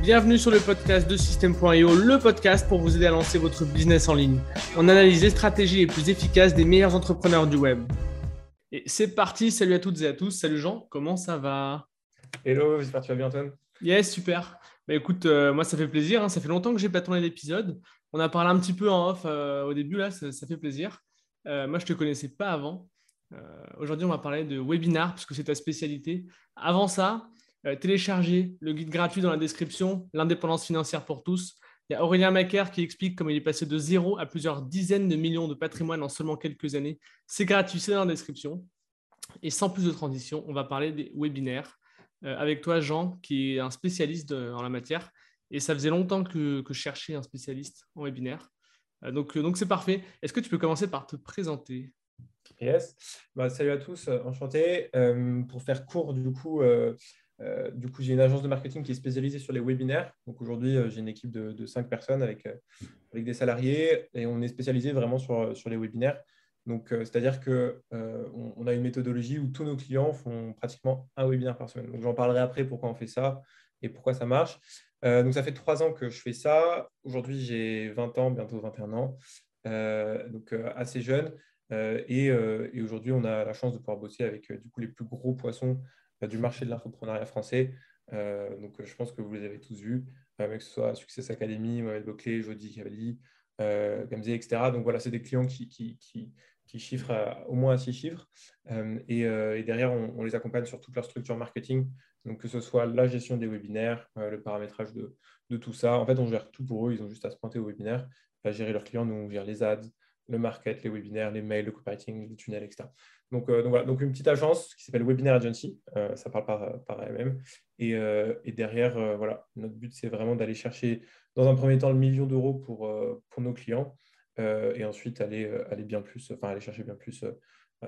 Bienvenue sur le podcast de System.io, le podcast pour vous aider à lancer votre business en ligne. On analyse les stratégies les plus efficaces des meilleurs entrepreneurs du web. Et c'est parti, salut à toutes et à tous. Salut Jean, comment ça va? Hello, j'espère que tu vas bien Antoine. Yes, super. Bah, écoute, euh, moi ça fait plaisir, hein. ça fait longtemps que j'ai pas tourné d'épisode. On a parlé un petit peu en off euh, au début, là, ça, fait plaisir. Euh, moi je ne te connaissais pas avant. Aujourd'hui on va parler de webinar, puisque c'est ta spécialité. Avant ça, téléchargez le guide gratuit dans la description, l'indépendance financière pour tous. Il y a Aurélien Macaire qui explique comment il est passé de zéro à plusieurs dizaines de millions de patrimoine en seulement quelques années. C'est gratuit, c'est dans la description. Et sans plus de transition, on va parler des webinaires. Euh, avec toi, Jean, qui est un spécialiste en la matière. Et ça faisait longtemps que, je cherchais un spécialiste en webinaire. Euh, donc, donc c'est parfait. Est-ce que tu peux commencer par te présenter? Yes. Bah, salut à tous, enchanté. pour faire court, du coup, euh, du coup, j'ai une agence de marketing qui est spécialisée sur les webinaires. Donc aujourd'hui, euh, j'ai une équipe de, 5 personnes avec, euh, avec des salariés et on est spécialisé vraiment sur, sur les webinaires. Donc, c'est-à-dire qu'on on a une méthodologie où tous nos clients font pratiquement un webinaire par semaine. Donc, j'en parlerai après pourquoi on fait ça et pourquoi ça marche. donc, ça fait trois ans que je fais ça. Aujourd'hui, j'ai 20 ans, bientôt 21 ans, donc assez jeune. et, et aujourd'hui, on a la chance de pouvoir bosser avec du coup les plus gros poissons du marché de l'infoprenariat français. Euh, donc, je pense que vous les avez tous vus, euh, que ce soit Success Academy, Mohamed Boclé, Jody Cavalli, euh, Gamze, etc. Donc, voilà, c'est des clients qui, qui, qui, qui chiffrent au moins à six chiffres. Et, et, derrière, on, les accompagne sur toute leur structure marketing. Donc, que ce soit la gestion des webinaires, le paramétrage de, de, tout ça. En fait, on gère tout pour eux. Ils ont juste à se pointer au webinaire, à gérer leurs clients. Nous, on gère les ads, le market, les webinaires, les mails, le copywriting, les tunnels, etc. Donc, euh, donc, voilà, donc une petite agence qui s'appelle Webinar Agency, euh, ça parle par, par elle-même. Et, euh, et, derrière, voilà, notre but, c'est vraiment d'aller chercher, dans un premier temps, le million d'euros pour, pour nos clients et ensuite aller, aller bien plus, enfin aller chercher bien plus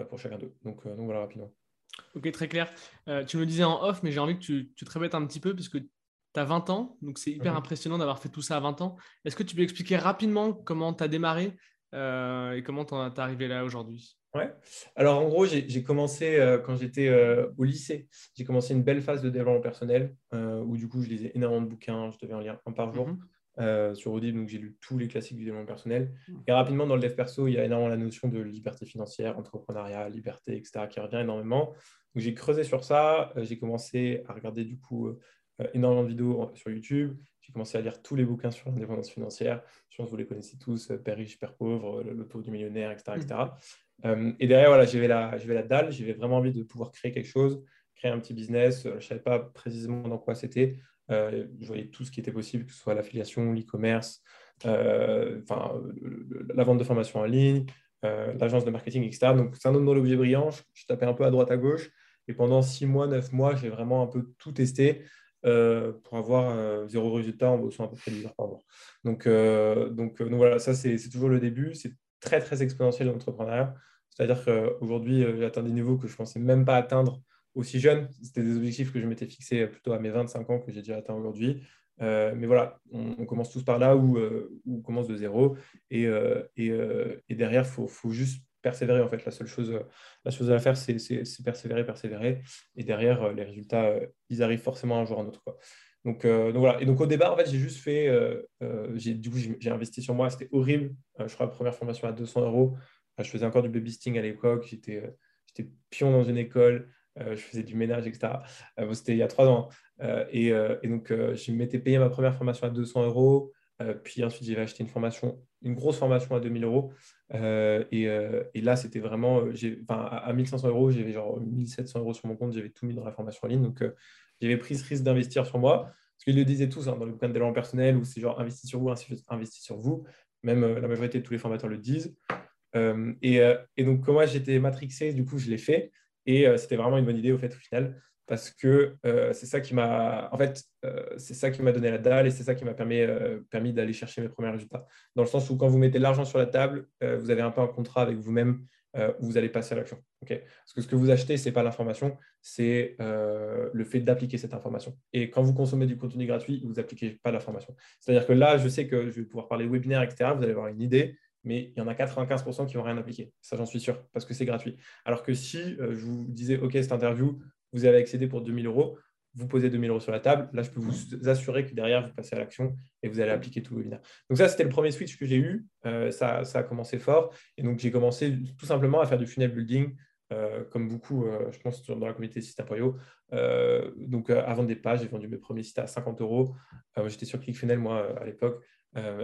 pour chacun d'eux. Donc, donc voilà, rapidement. Ok, très clair. tu me disais en off, mais j'ai envie que tu, tu te répètes un petit peu, puisque tu as 20 ans, donc c'est hyper mhm. impressionnant d'avoir fait tout ça à 20 ans. Est-ce que tu peux expliquer rapidement comment tu as démarré et comment tu es arrivé là aujourd'hui? Ouais. Alors en gros, j'ai commencé euh, quand j'étais euh, au lycée. J'ai commencé une belle phase de développement personnel euh, où du coup je lisais énormément de bouquins. Je devais en lire un par jour mhm. sur Audible. Donc j'ai lu tous les classiques du développement personnel. Mhm. Et rapidement dans le dev perso, il y a énormément la notion de liberté financière, entrepreneuriat, liberté, etc. qui revient énormément. Donc j'ai creusé sur ça. j'ai commencé à regarder du coup énormément de vidéos sur YouTube. J'ai commencé à lire tous les bouquins sur l'indépendance financière. Je pense que vous les connaissez tous, Père riche, Père pauvre, Le tour du millionnaire, etc. etc. Euh, et derrière, voilà, j'avais la, la dalle, j'avais vraiment envie de pouvoir créer quelque chose, créer un petit business. Euh, je ne savais pas précisément dans quoi c'était. Euh, je voyais tout ce qui était possible, que ce soit l'affiliation, l'e-commerce, enfin, la vente de formation en ligne, l'agence de marketing, etc. Donc, c'est un autre l'objet brillant. Je, tapais un peu à droite, à gauche. Et pendant six mois, neuf mois, j'ai vraiment un peu tout testé pour avoir zéro résultat en bossant à peu près 10 heures par mois. Donc, donc, donc voilà, ça, c'est toujours le début. C'est très, très exponentiel l'entrepreneuriat. C'est-à-dire qu'aujourd'hui, euh, j'ai atteint des niveaux que je ne pensais même pas atteindre aussi jeune. C'était des objectifs que je m'étais fixés plutôt à mes 25 ans que j'ai déjà atteint aujourd'hui. Euh, mais voilà, on, commence tous par là où, euh, on commence de zéro. Et, et, derrière, il faut, juste persévérer. En fait, la seule chose, la chose à faire, c'est persévérer, persévérer. Et derrière, les résultats, ils arrivent forcément un jour ou un autre. Donc, donc, voilà. Et donc au départ, en fait, j'ai juste fait, du coup, j'ai investi sur moi. C'était horrible. je crois la première formation à 200 euros je faisais encore du babysitting à l'époque, j'étais, euh, j'étais pion dans une école, euh, je faisais du ménage, etc. Euh, c'était il y a trois ans. Et, et, donc, je m'étais payé ma première formation à 200 euros. Puis ensuite, j'ai acheté une formation, une grosse formation à 2000 euros. Et, et, là, c'était vraiment, à 1500 euros, j'avais genre 1700 euros sur mon compte, j'avais tout mis dans la formation en ligne. Donc, j'avais pris ce risque d'investir sur moi. Parce qu'ils le disaient tous hein, dans le bouquin de développement personnel, où c'est genre investi sur vous, investi sur vous. Même la majorité de tous les formateurs le disent. Euh, euh, et, donc, moi, j'étais matrixé, du coup, je l'ai fait. Et euh, c'était vraiment une bonne idée, au fait, au final, parce que c'est ça qui m'a en fait c'est ça qui m'a donné la dalle et c'est ça qui m'a permis, permis d'aller chercher mes premiers résultats dans le sens où quand vous mettez l'argent sur la table vous avez un peu un contrat avec vous-même où vous allez passer à l'action parce que ce que vous achetez c'est pas l'information c'est le fait d'appliquer cette information et quand vous consommez du contenu gratuit vous n'appliquez pas l'information c'est à dire que là je sais que je vais pouvoir parler webinaire etc vous allez avoir une idée mais il y en a 95% qui n'ont rien appliqué. Ça, j'en suis sûr, parce que c'est gratuit. Alors que si euh, je vous disais, OK, cette interview, vous avez accédé pour 2000 euros, vous posez 2000 euros sur la table. Là, je peux vous assurer que derrière, vous passez à l'action et vous allez appliquer tout le webinaire. Donc ça, c'était le premier switch que j'ai eu. Euh, ça, ça, a commencé fort. Et donc, j'ai commencé tout simplement à faire du funnel building, euh, comme beaucoup, euh, je pense, dans la communauté System.io. donc, vendre des pages, j'ai vendu mes premiers sites à 50 euros. J'étais sur ClickFunnels, moi, à l'époque.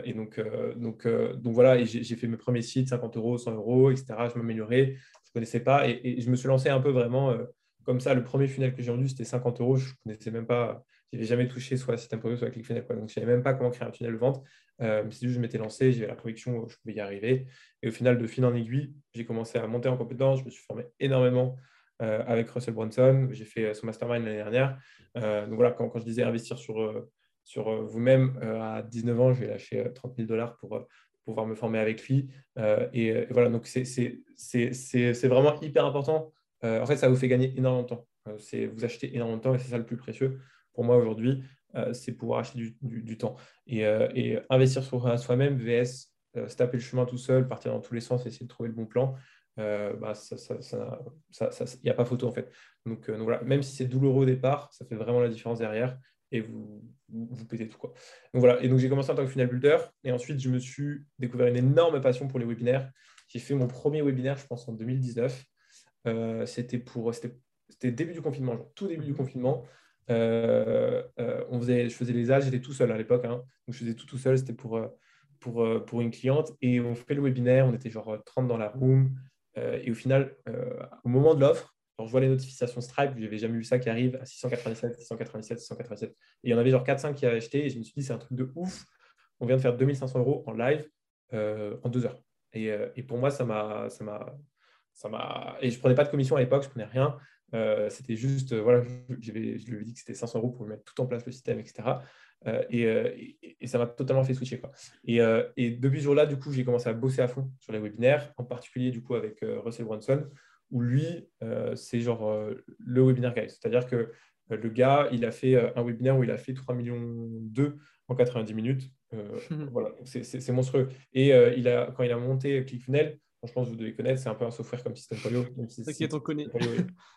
et donc, donc, donc voilà, j'ai fait mes premiers sites, 50 euros, 100 euros, etc. Je m'améliorais, je ne connaissais pas. Et, je me suis lancé un peu vraiment comme ça, le premier funnel que j'ai vendu, c'était 50 euros. Je ne connaissais même pas, je n'avais jamais touché soit System.io, soit ClickFunnels. Quoi. Donc, je ne savais même pas comment créer un tunnel de vente. Euh, c'est juste je m'étais lancé, j'avais la conviction que je pouvais y arriver. Et au final, de fil en aiguille, j'ai commencé à monter en compétence. Je me suis formé énormément euh, avec Russell Brunson. J'ai fait son mastermind l'année dernière. Euh, donc voilà, quand, je disais investir sur, vous-même, à 19 ans, j'ai lâché 30 000 dollars pour pouvoir me former avec lui. Et, voilà, donc c'est vraiment hyper important euh, en fait, ça vous fait gagner énormément de temps. Euh, vous achetez énormément de temps et c'est ça le plus précieux pour moi aujourd'hui, euh, c'est pouvoir acheter du, temps. Et, investir sur soi-même, VS, se taper le chemin tout seul, partir dans tous les sens, essayer de trouver le bon plan, bah, il n'y a pas photo en fait. Donc, voilà, même si c'est douloureux au départ, ça fait vraiment la différence derrière et vous, vous, pétez tout. Quoi. Donc voilà, et donc j'ai commencé en tant que funnel builder et ensuite je me suis découvert une énorme passion pour les webinaires. J'ai fait mon premier webinaire, je pense, en 2019. Euh, c'était pour c'était début du confinement, tout début du mhm. confinement. Euh, euh, on faisait, je faisais les âges, j'étais tout seul à l'époque, hein. donc je faisais tout tout seul, c'était pour, pour, pour une cliente, et on fait le webinaire, on était genre 30 dans la room, et au final, au moment de l'offre, je vois les notifications Stripe, je n'avais jamais vu ça qui arrive à 697, 697, 697, et il y en avait genre 4-5 qui avaient acheté, et je me suis dit, c'est un truc de ouf, on vient de faire 2500 euros en live en deux heures. Et, et pour moi, ça m'a ça m'a et je prenais pas de commission à l'époque, je prenais rien. Euh, c'était juste, euh, voilà, je, lui ai dit que c'était 500 euros pour mettre tout en place le système, etc. Euh, et, et, ça m'a totalement fait switcher. Quoi. Et, et, depuis ce jour-là, du coup, j'ai commencé à bosser à fond sur les webinaires, en particulier du coup avec Russell Brunson, où lui, c'est genre le webinaire guy. C'est-à-dire que le gars, il a fait un webinaire où il a fait 3 millions 2 en 90 minutes. voilà, c'est monstrueux. Et il a, quand il a monté ClickFunnels, je pense que vous devez connaître, c'est un peu un software comme System.io. T'inquiète, on connaît.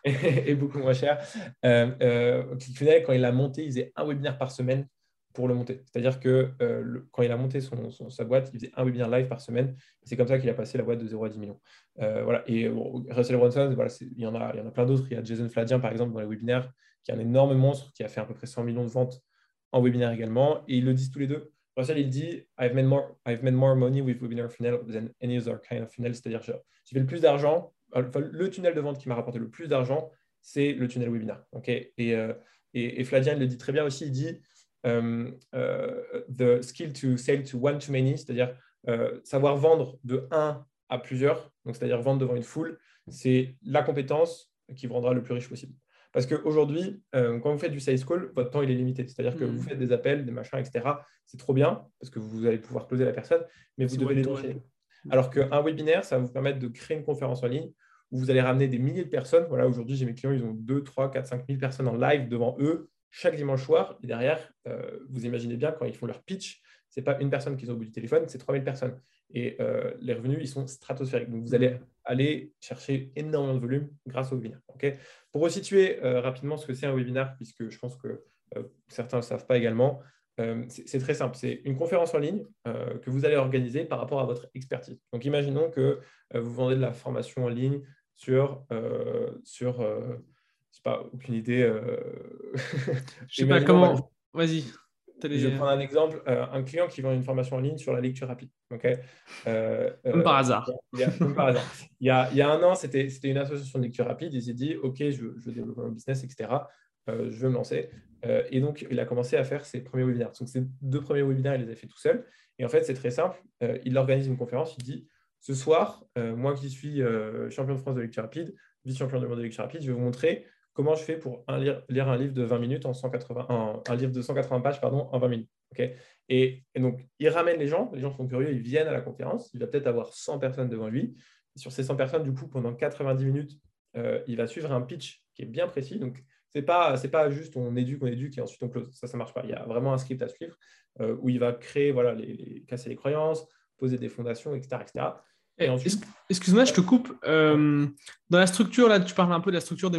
et, beaucoup moins cher. Euh, euh, ClickFunnels, quand il a monté, il faisait un webinaire par semaine pour le monter. C'est-à-dire que euh, quand il a monté son, sa boîte, il faisait un webinaire live par semaine. C'est comme ça qu'il a passé la boîte de 0 à 10 millions. Euh, voilà. Et Russell Brunson, voilà, il, y en a, il y en a plein d'autres. Il y a Jason Fladien, par exemple, dans les webinaires, qui est un énorme monstre, qui a fait à peu près 100 millions de ventes en webinaire également. Et ils le disent tous les deux. Il dit I've made, more, I've made more money with webinar funnel than any other kind of funnel. C'est-à-dire, j'ai fait le plus d'argent. le tunnel de vente qui m'a rapporté le plus d'argent, c'est le tunnel webinar. Okay et, euh, et, et, Flavien, le dit très bien aussi il dit um, uh, The skill to sell to one to many, c'est-à-dire euh, savoir vendre de un à plusieurs, donc c'est-à-dire vendre devant une foule, c'est la compétence qui vous rendra le plus riche possible. Parce qu'aujourd'hui, euh, quand vous faites du sales call, votre temps il est limité. C'est-à-dire que vous mm. faites des appels, des machins, etc. C'est trop bien parce que vous allez pouvoir closer la personne, mais vous devez les enchaîner. Alors qu'un webinaire, ça va vous permettre de créer une conférence en ligne où vous allez ramener des milliers de personnes. Voilà, aujourd'hui, j'ai mes clients, ils ont 2, 3, 4, 5 000 personnes en live devant eux chaque dimanche soir. Et derrière, euh, vous imaginez bien, quand ils font leur pitch, ce n'est pas une personne qui est au bout du téléphone, c'est 3000 personnes. Et euh, les revenus, ils sont stratosphériques. Donc, vous allez aller chercher énormément de volume grâce au webinaire. Pour resituer euh, rapidement ce que c'est un webinaire, puisque je pense que euh, certains ne le savent pas également, c'est très simple. C'est une conférence en ligne que vous allez organiser par rapport à votre expertise. Donc, imaginons que vous vendez de la formation en ligne sur, sur je sais pas, aucune idée. je sais pas comment. Vas-y. Je vais prendre un exemple, euh, un client qui vend une formation en ligne sur la lecture rapide. Euh, euh, par hasard. Il y a, par hasard. Il y a, il y a un an, c'était une association de lecture rapide. Il s'est dit, OK, je veux, développer mon business, etc. je veux me lancer. et donc, il a commencé à faire ses premiers webinaires. Donc, ses deux premiers webinaires, il les a fait tout seul. Et en fait, c'est très simple. il organise une conférence. Il dit, ce soir, moi qui suis champion de France de lecture rapide, vice-champion du monde de lecture rapide, je vais vous montrer comment je fais pour lire, un livre de 20 minutes en 180, un, livre de 180 pages pardon, en 20 minutes. et, donc, il ramène les gens, les gens sont curieux, ils viennent à la conférence, il va peut-être avoir 100 personnes devant lui. sur ces 100 personnes, du coup, pendant 90 minutes, euh, il va suivre un pitch qui est bien précis. Donc, ce n'est pas, pas juste on éduque, on éduque et ensuite on close. Ça, ça ne marche pas. Il y a vraiment un script à suivre euh, où il va créer, voilà, les, casser les croyances, poser des fondations, etc. etc. Et Excuse-moi, je te coupe. Euh, dans la structure, là, tu parles un peu de la structure des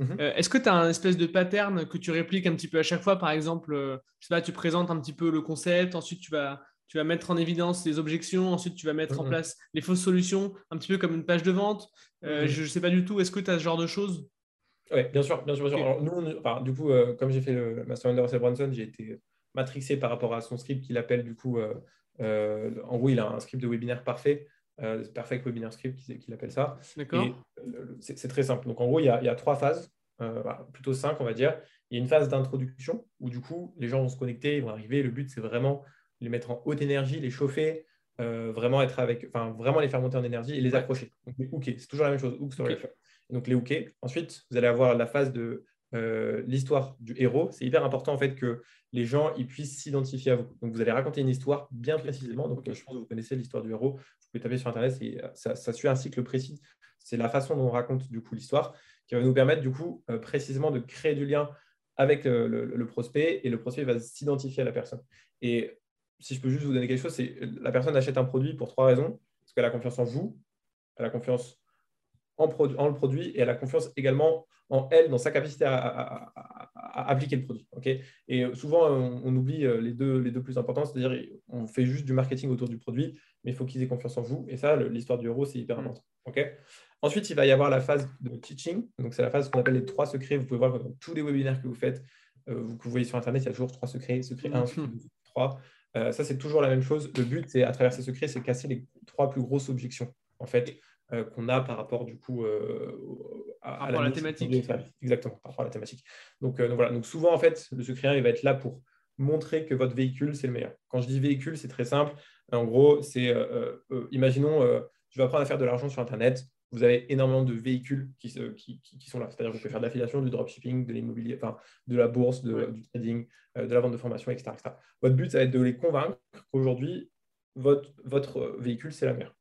Mhm. Est-ce que tu as un espèce de pattern que tu répliques un petit peu à chaque fois? Par exemple, je sais pas, tu présentes un petit peu le concept, ensuite tu vas, tu vas mettre en évidence les objections, ensuite tu vas mettre en mhm. place les fausses solutions, un petit peu comme une page de vente. Mhm. Je ne sais pas du tout, est-ce que tu as ce genre de choses? Oui, bien sûr, bien sûr. Bien sûr. nous, du coup, comme j'ai fait le Master de Russell Brunson, j'ai été matrixé par rapport à son script qu'il appelle du coup, en gros, il a un script de webinaire parfait. Euh, Perfect Webinar Script qu'il appelle ça. D'accord. C'est très simple. Donc en gros, il y a, il y a trois phases, euh, plutôt cinq, on va dire. Il y a une phase d'introduction où du coup, les gens vont se connecter, ils vont arriver. Le but, c'est vraiment les mettre en haute énergie, les chauffer, euh, vraiment être avec, enfin vraiment les faire monter en énergie et les accrocher. Donc les hooker, c'est toujours la même chose. Hook, Donc les hooker. Ensuite, vous allez avoir la phase de euh, l'histoire du héros. C'est hyper important en fait que les gens ils puissent s'identifier à vous. Donc vous allez raconter une histoire bien précisément. Donc je pense que vous connaissez l'histoire du héros. Vous pouvez taper sur internet, et ça, suit un cycle précis. C'est la façon dont on raconte du coup l'histoire qui va nous permettre du coup euh, précisément de créer du lien avec le, prospect et le prospect va s'identifier à la personne. Et si je peux juste vous donner quelque chose, c'est la personne achète un produit pour trois raisons. Parce qu'elle a confiance en vous, elle a confiance en, en le produit et elle a confiance également en elle, dans sa capacité à, appliquer le produit. et souvent, on, oublie euh, les deux, les deux plus importants, c'est-à-dire on fait juste du marketing autour du produit, mais il faut qu'ils aient confiance en vous. Et ça, l'histoire du héros, c'est hyper mm. important. Ensuite, il va y avoir la phase de teaching. Donc, c'est la phase qu'on appelle les trois secrets. Vous pouvez voir dans tous les webinaires que vous faites, euh, vous, que vous voyez sur Internet, il y a toujours trois secrets. Secret 1, 2, 3. ça, c'est toujours la même chose. Le but, c'est à travers ces secrets, c'est casser les trois plus grosses objections. En fait, euh, qu'on a par rapport du coup euh, à, la, thématique. Exactement, par rapport à la thématique. Donc, euh, donc, voilà. Donc souvent en fait, le secret il va être là pour montrer que votre véhicule c'est le meilleur. Quand je dis véhicule, c'est très simple. En gros, c'est imaginons, je vais apprendre à faire de l'argent sur Internet. Vous avez énormément de véhicules qui, qui, qui, sont là. C'est-à-dire que vous pouvez faire de l'affiliation, du dropshipping, de l'immobilier, enfin, de la bourse, de, du trading, de la vente de formation, etc., etc. Votre but, ça va être de les convaincre qu'aujourd'hui, votre, véhicule, c'est la meilleure.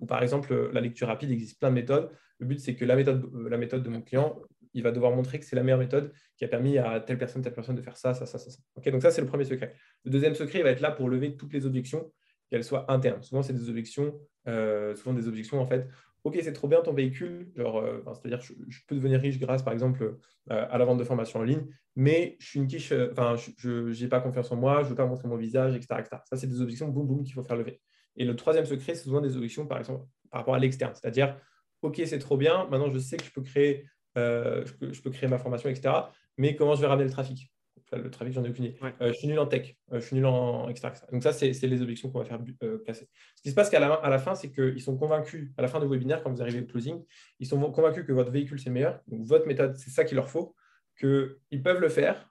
Ou par exemple, la lecture rapide, il existe plein de méthodes. Le but, c'est que la méthode, euh, la méthode de mon client, il va devoir montrer que c'est la meilleure méthode qui a permis à telle personne, telle personne de faire ça, ça, ça, ça. Donc ça, c'est le premier secret. Le deuxième secret, il va être là pour lever toutes les objections, qu'elles soient internes. Souvent, c'est des objections, euh, souvent des objections en fait. Ok, c'est trop bien ton véhicule, genre, euh, c'est-à-dire je, je, peux devenir riche grâce, par exemple, à la vente de formation en ligne, mais je suis une quiche, enfin, je n'ai pas confiance en moi, je ne veux pas montrer mon visage, etc. Ça, c'est des objections, boum, boum, qu'il faut faire lever. Et le troisième secret, c'est souvent des objections, par exemple, par rapport à l'externe. C'est-à-dire, OK, c'est trop bien, maintenant je sais que je peux créer, euh, je, peux, créer ma formation, etc. Mais comment je vais ramener le trafic? Le trafic, j'en ai aucune idée. Euh, je suis nul en tech, euh, je suis nul en etc. Donc ça, c'est les objections qu'on va faire casser. Ce qui se passe qu'à la, à la fin, c'est qu'ils sont convaincus, à la fin du webinaire, quand vous arrivez au closing, ils sont convaincus que votre véhicule, c'est meilleur. Donc votre méthode, c'est ça qu'il leur faut, qu'ils peuvent le faire,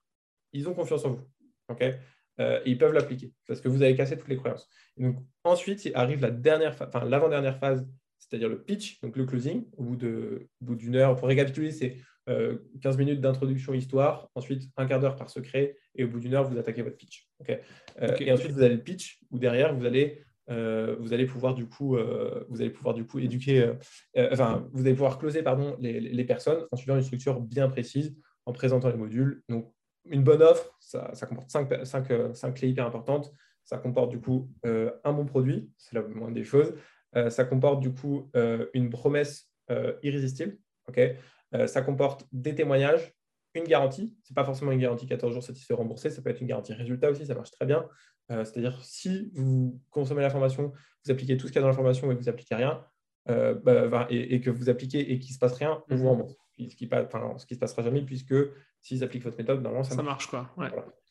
ils ont confiance en vous. OK? Euh, ils peuvent l'appliquer parce que vous avez cassé toutes les croyances. donc, ensuite, arrive la dernière, enfin l'avant-dernière phase, c'est-à-dire le pitch, donc le closing, au bout d'une heure. Pour récapituler, c'est 15 euh, minutes d'introduction histoire, ensuite un quart d'heure par secret, et au bout d'une heure, vous attaquez votre pitch. Euh, et ensuite, vous avez le pitch, où derrière, vous allez, vous allez pouvoir du coup, vous allez pouvoir du coup éduquer, enfin, vous allez pouvoir closer pardon, les, les, personnes en suivant une structure bien précise, en présentant les modules. Donc, une bonne offre, ça, comporte euh, cinq, clés hyper importantes. Ça comporte du coup euh, un bon produit, c'est la moindre des choses. Euh, ça comporte du coup une promesse irrésistible. Ça comporte des témoignages, une garantie. Ce n'est pas forcément une garantie 14 jours satisfait remboursé, ça peut être une garantie résultat aussi, ça marche très bien. C'est-à-dire si vous consommez la formation, vous appliquez tout ce qu'il y a dans la formation et vous n'appliquez rien, bah, et, que vous appliquez et qu'il ne se passe rien, on vous mhm. rembourse. Ce qui ne se passera jamais puisque s'ils appliquent votre méthode, normalement, ça, ça marche. quoi.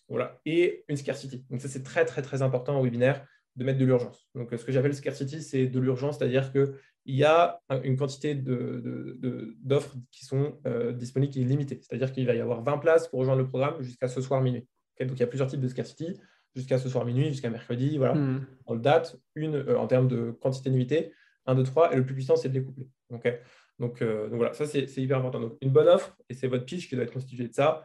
Voilà. Et une scarcity. Donc, ça, c'est très, très, très important en webinaire de mettre de l'urgence. Donc, ce que j'appelle scarcity, c'est de l'urgence, c'est-à-dire qu'il y a une quantité d'offres qui sont euh, disponibles qui est limitée. C'est-à-dire qu'il va y avoir 20 places pour rejoindre le programme jusqu'à ce soir minuit. donc, il y a plusieurs types de scarcity, jusqu'à ce soir minuit, jusqu'à mercredi. Voilà. En date, une euh, en termes de quantité limitée, 1, 2, 3. Et le plus puissant, c'est de les coupler. Donc, euh, donc voilà, ça c'est hyper important. Donc une bonne offre, et c'est votre pitch qui doit être constitué de ça.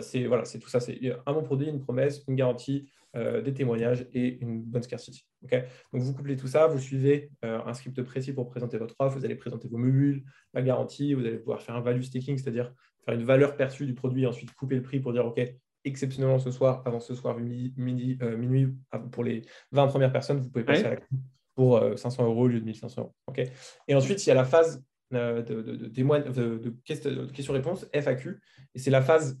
C'est voilà, c'est tout ça. C'est un bon produit, une promesse, une garantie, euh, des témoignages et une bonne scarcity. donc vous couplez tout ça, vous suivez un script précis pour présenter votre offre, vous allez présenter vos modules, la garantie, vous allez pouvoir faire un value staking, c'est-à-dire faire une valeur perçue du produit et ensuite couper le prix pour dire OK, exceptionnellement ce soir, avant ce soir midi, minuit, pour les 20 premières personnes, vous pouvez passer à la pour 500 euros au lieu de 1500 euros. et ensuite, il y a la phase de, de, questions-réponses, FAQ. Et c'est la phase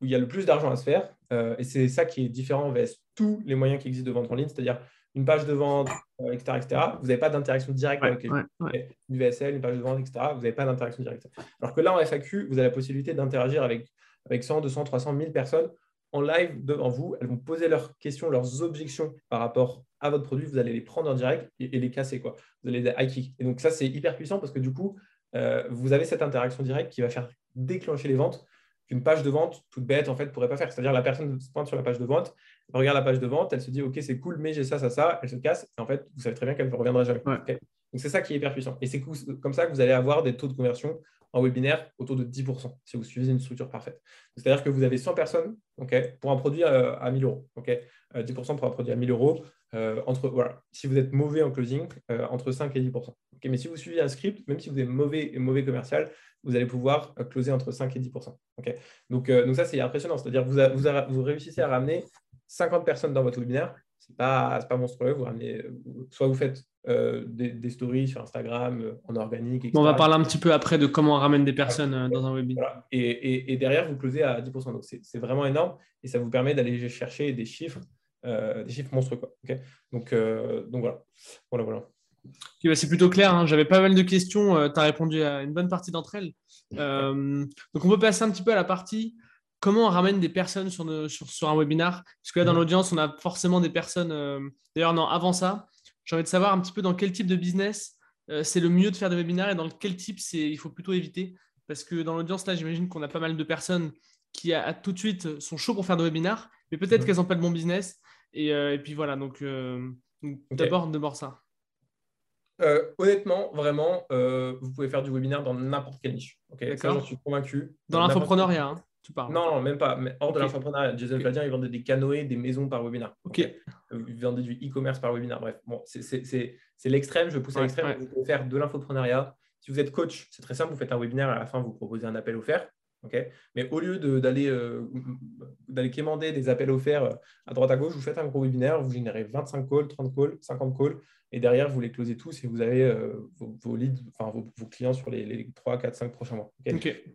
où il y a le plus d'argent à se faire. Et c'est ça qui est différent vs tous les moyens qui existent de vente en ligne, c'est-à-dire une page de vente, etc., etc., vous n'avez pas d'interaction directe avec les ouais, du VSL, une page de vente, etc., vous n'avez pas d'interaction directe. Alors que là, en FAQ, vous avez la possibilité d'interagir avec, avec 100, 200, 300, 1000 personnes en live devant vous. Elles vont poser leurs questions, leurs objections par rapport à votre produit. Vous allez les prendre en direct et, les casser. Quoi. Vous allez les high kick. Et donc, ça, c'est hyper puissant parce que du coup, euh, vous avez cette interaction directe qui va faire déclencher les ventes qu'une page de vente toute bête en fait pourrait pas faire. C'est-à-dire la personne se pointe sur la page de vente, regarde la page de vente, elle se dit ok c'est cool mais j'ai ça ça ça, elle se casse et en fait vous savez très bien qu'elle ne reviendra jamais. Donc c'est ça qui est hyper puissant et c'est comme ça que vous allez avoir des taux de conversion en webinaire autour de 10% si vous suivez une structure parfaite. C'est-à-dire que vous avez 100 personnes pour un produit à, 1000 euros. 10% euh, pour un produit à 1000 euros. Euh, entre, voilà, si vous êtes mauvais en closing, euh, entre 5 et 10%. mais si vous suivez un script, même si vous êtes mauvais et mauvais commercial, vous allez pouvoir closer entre 5 et 10%. donc, donc ça, c'est impressionnant. C'est-à-dire que vous, vous, réussissez à ramener 50 personnes dans votre webinaire. Ce n'est pas, pas monstrueux. Vous ramenez, soit vous faites euh, des, stories sur Instagram euh, en organique. on va parler un petit peu après de comment on ramène des personnes euh, dans un webinaire. Et, derrière, vous closez à 10%. Donc, c'est vraiment énorme et ça vous permet d'aller chercher des chiffres, des chiffres monstrueux. Quoi. donc, donc, voilà. voilà, voilà. Bah, c'est plutôt clair. Hein. J'avais pas mal de questions. tu as répondu à une bonne partie d'entre elles. donc, on peut passer un petit peu à la partie comment on ramène des personnes sur, sur, sur un webinar? Parce que là, dans l'audience, on a forcément des personnes. D'ailleurs, non, avant ça, j'ai envie de savoir un petit peu dans quel type de business euh, c'est le mieux de faire des webinaires et dans quel type il faut plutôt éviter? Parce que dans l'audience, là, j'imagine qu'on a pas mal de personnes qui tout de suite sont chauds pour faire des webinaires, mais peut-être qu'elles n'ont pas de bon business. Et, euh, puis voilà, donc, euh, d'abord, d'abord ça. honnêtement, vraiment, vous pouvez faire du webinaire dans n'importe quelle niche. Okay Ça, j'en suis convaincu. Dans, l'infoprenariat hein non, non, même pas. Mais hors de l'infoprenariat. Jason okay. il vendait des canoës, des maisons par webinaire. Ok? Il vendait du e-commerce par webinaire. Bref, bon, c'est l'extrême. Je pousse à l'extrême. Vous pouvez faire de l'infoprenariat. Si vous êtes coach, c'est très simple. Vous faites un webinaire. À la fin, vous proposez un appel offert. Mais au lieu d'aller euh, quémander des appels offerts euh, à droite à gauche, vous faites un gros webinaire, vous générez 25 calls, 30 calls, 50 calls, et derrière, vous les closez tous et vous avez euh, vos, leads, enfin vos, clients sur les, les, 3, 4, 5 prochains mois.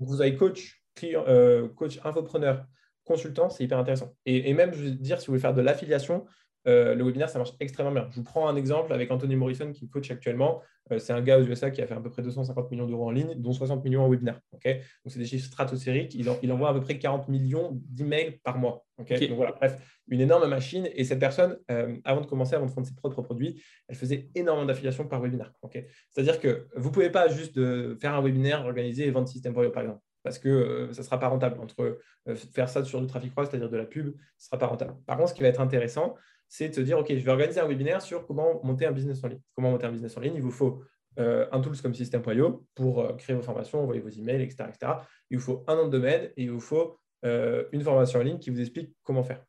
Vous avez coach, euh, coach infopreneur, consultant, c'est hyper intéressant. Et, même, je veux dire, si vous voulez faire de l'affiliation, euh, le webinaire, ça marche extrêmement bien. Je vous prends un exemple avec Anthony Morrison qui coach actuellement. Euh, c'est un gars aux USA qui a fait à peu près 250 millions d'euros en ligne, dont 60 millions en webinaire. Donc, c'est des chiffres stratosphériques. Il, il, envoie à peu près 40 millions d'emails par mois. Donc, voilà, bref, une énorme machine. Et cette personne, avant de commencer, avant de vendre ses propres produits, elle faisait énormément d'affiliation par webinaire. C'est-à-dire que vous ne pouvez pas juste faire un webinaire organisé et vendre système par exemple parce que euh, ça ne sera pas rentable. Entre euh, faire ça sur du trafic cross, c'est-à-dire de la pub, ce ne sera pas rentable. Par contre, ce qui va être intéressant, c'est de se dire, OK, je vais organiser un webinaire sur comment monter un business en ligne. Comment monter un business en ligne Il vous faut euh, un tool comme System.io pour créer vos formations, envoyer vos emails, etc., etc. Il vous faut un nom de domaine et il vous faut une formation en ligne qui vous explique comment faire.